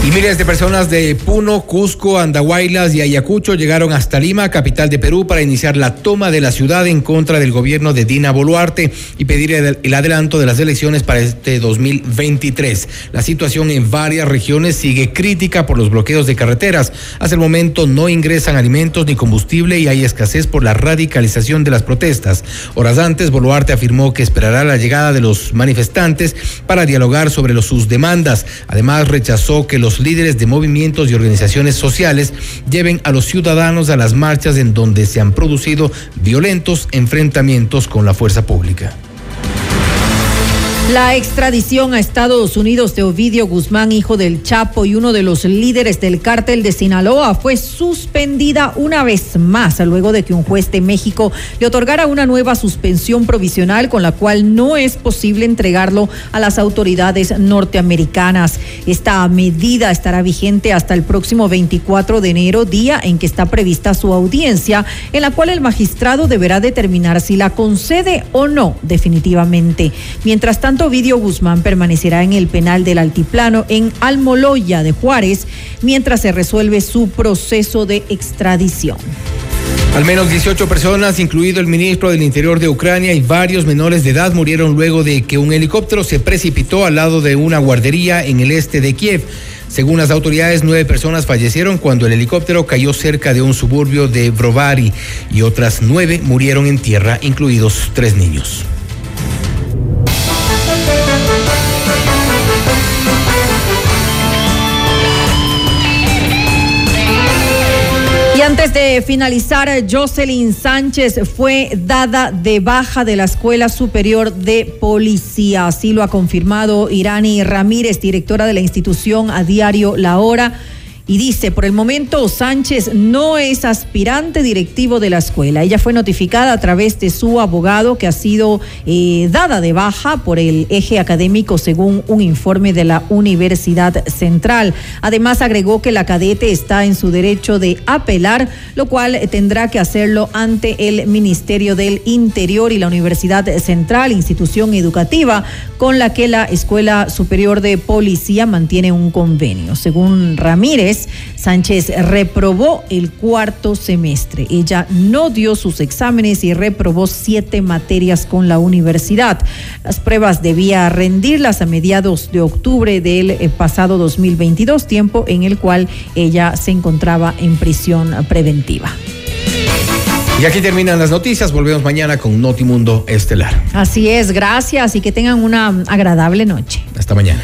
Speaker 3: Y miles de personas de Puno, Cusco, Andahuaylas y Ayacucho llegaron hasta Lima, capital de Perú, para iniciar la toma de la ciudad en contra del gobierno de Dina Boluarte y pedir el adelanto de las elecciones para este 2023. La situación en varias regiones sigue crítica por los bloqueos de carreteras. Hasta el momento no ingresan alimentos ni combustible y hay escasez por la radicalización de las protestas. Horas antes, Boluarte afirmó que esperará la llegada de los manifestantes para dialogar sobre sus demandas. Además, rechazó que los líderes de movimientos y organizaciones sociales lleven a los ciudadanos a las marchas en donde se han producido violentos enfrentamientos con la fuerza pública.
Speaker 4: La extradición a Estados Unidos de Ovidio Guzmán, hijo del Chapo y uno de los líderes del cártel de Sinaloa, fue suspendida una vez más luego de que un juez de México le otorgara una nueva suspensión provisional con la cual no es posible entregarlo a las autoridades norteamericanas. Esta medida estará vigente hasta el próximo 24 de enero, día en que está prevista su audiencia, en la cual el magistrado deberá determinar si la concede o no definitivamente. Mientras tanto, Ovidio Guzmán permanecerá en el penal del Altiplano en Almoloya de Juárez mientras se resuelve su proceso de extradición.
Speaker 3: Al menos 18 personas, incluido el ministro del Interior de Ucrania y varios menores de edad, murieron luego de que un helicóptero se precipitó al lado de una guardería en el este de Kiev. Según las autoridades, nueve personas fallecieron cuando el helicóptero cayó cerca de un suburbio de Brovary y otras nueve murieron en tierra, incluidos tres niños.
Speaker 4: Antes de finalizar, Jocelyn Sánchez fue dada de baja de la Escuela Superior de Policía. Así lo ha confirmado Irani Ramírez, directora de la institución a diario La Hora y dice, por el momento Sánchez no es aspirante directivo de la escuela. Ella fue notificada a través de su abogado que ha sido eh, dada de baja por el eje académico según un informe de la Universidad Central. Además agregó que la cadete está en su derecho de apelar, lo cual tendrá que hacerlo ante el Ministerio del Interior y la Universidad Central, institución educativa con la que la Escuela Superior de Policía mantiene un convenio. Según Ramírez, Sánchez reprobó el cuarto semestre. Ella no dio sus exámenes y reprobó siete materias con la universidad. Las pruebas debía rendirlas a mediados de octubre del eh, pasado 2022, tiempo en el cual ella se encontraba en prisión preventiva.
Speaker 3: Y aquí terminan las noticias. Volvemos mañana con Notimundo Estelar.
Speaker 4: Así es, gracias y que tengan una agradable noche.
Speaker 3: Hasta mañana.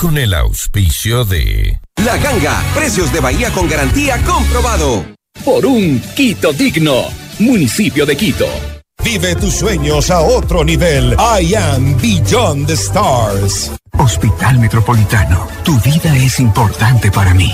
Speaker 2: con el auspicio de...
Speaker 37: La Ganga, precios de Bahía con garantía comprobado.
Speaker 38: Por un Quito digno, municipio de Quito.
Speaker 6: Vive tus sueños a otro nivel. I am Beyond the Stars.
Speaker 32: Hospital Metropolitano, tu vida es importante para mí.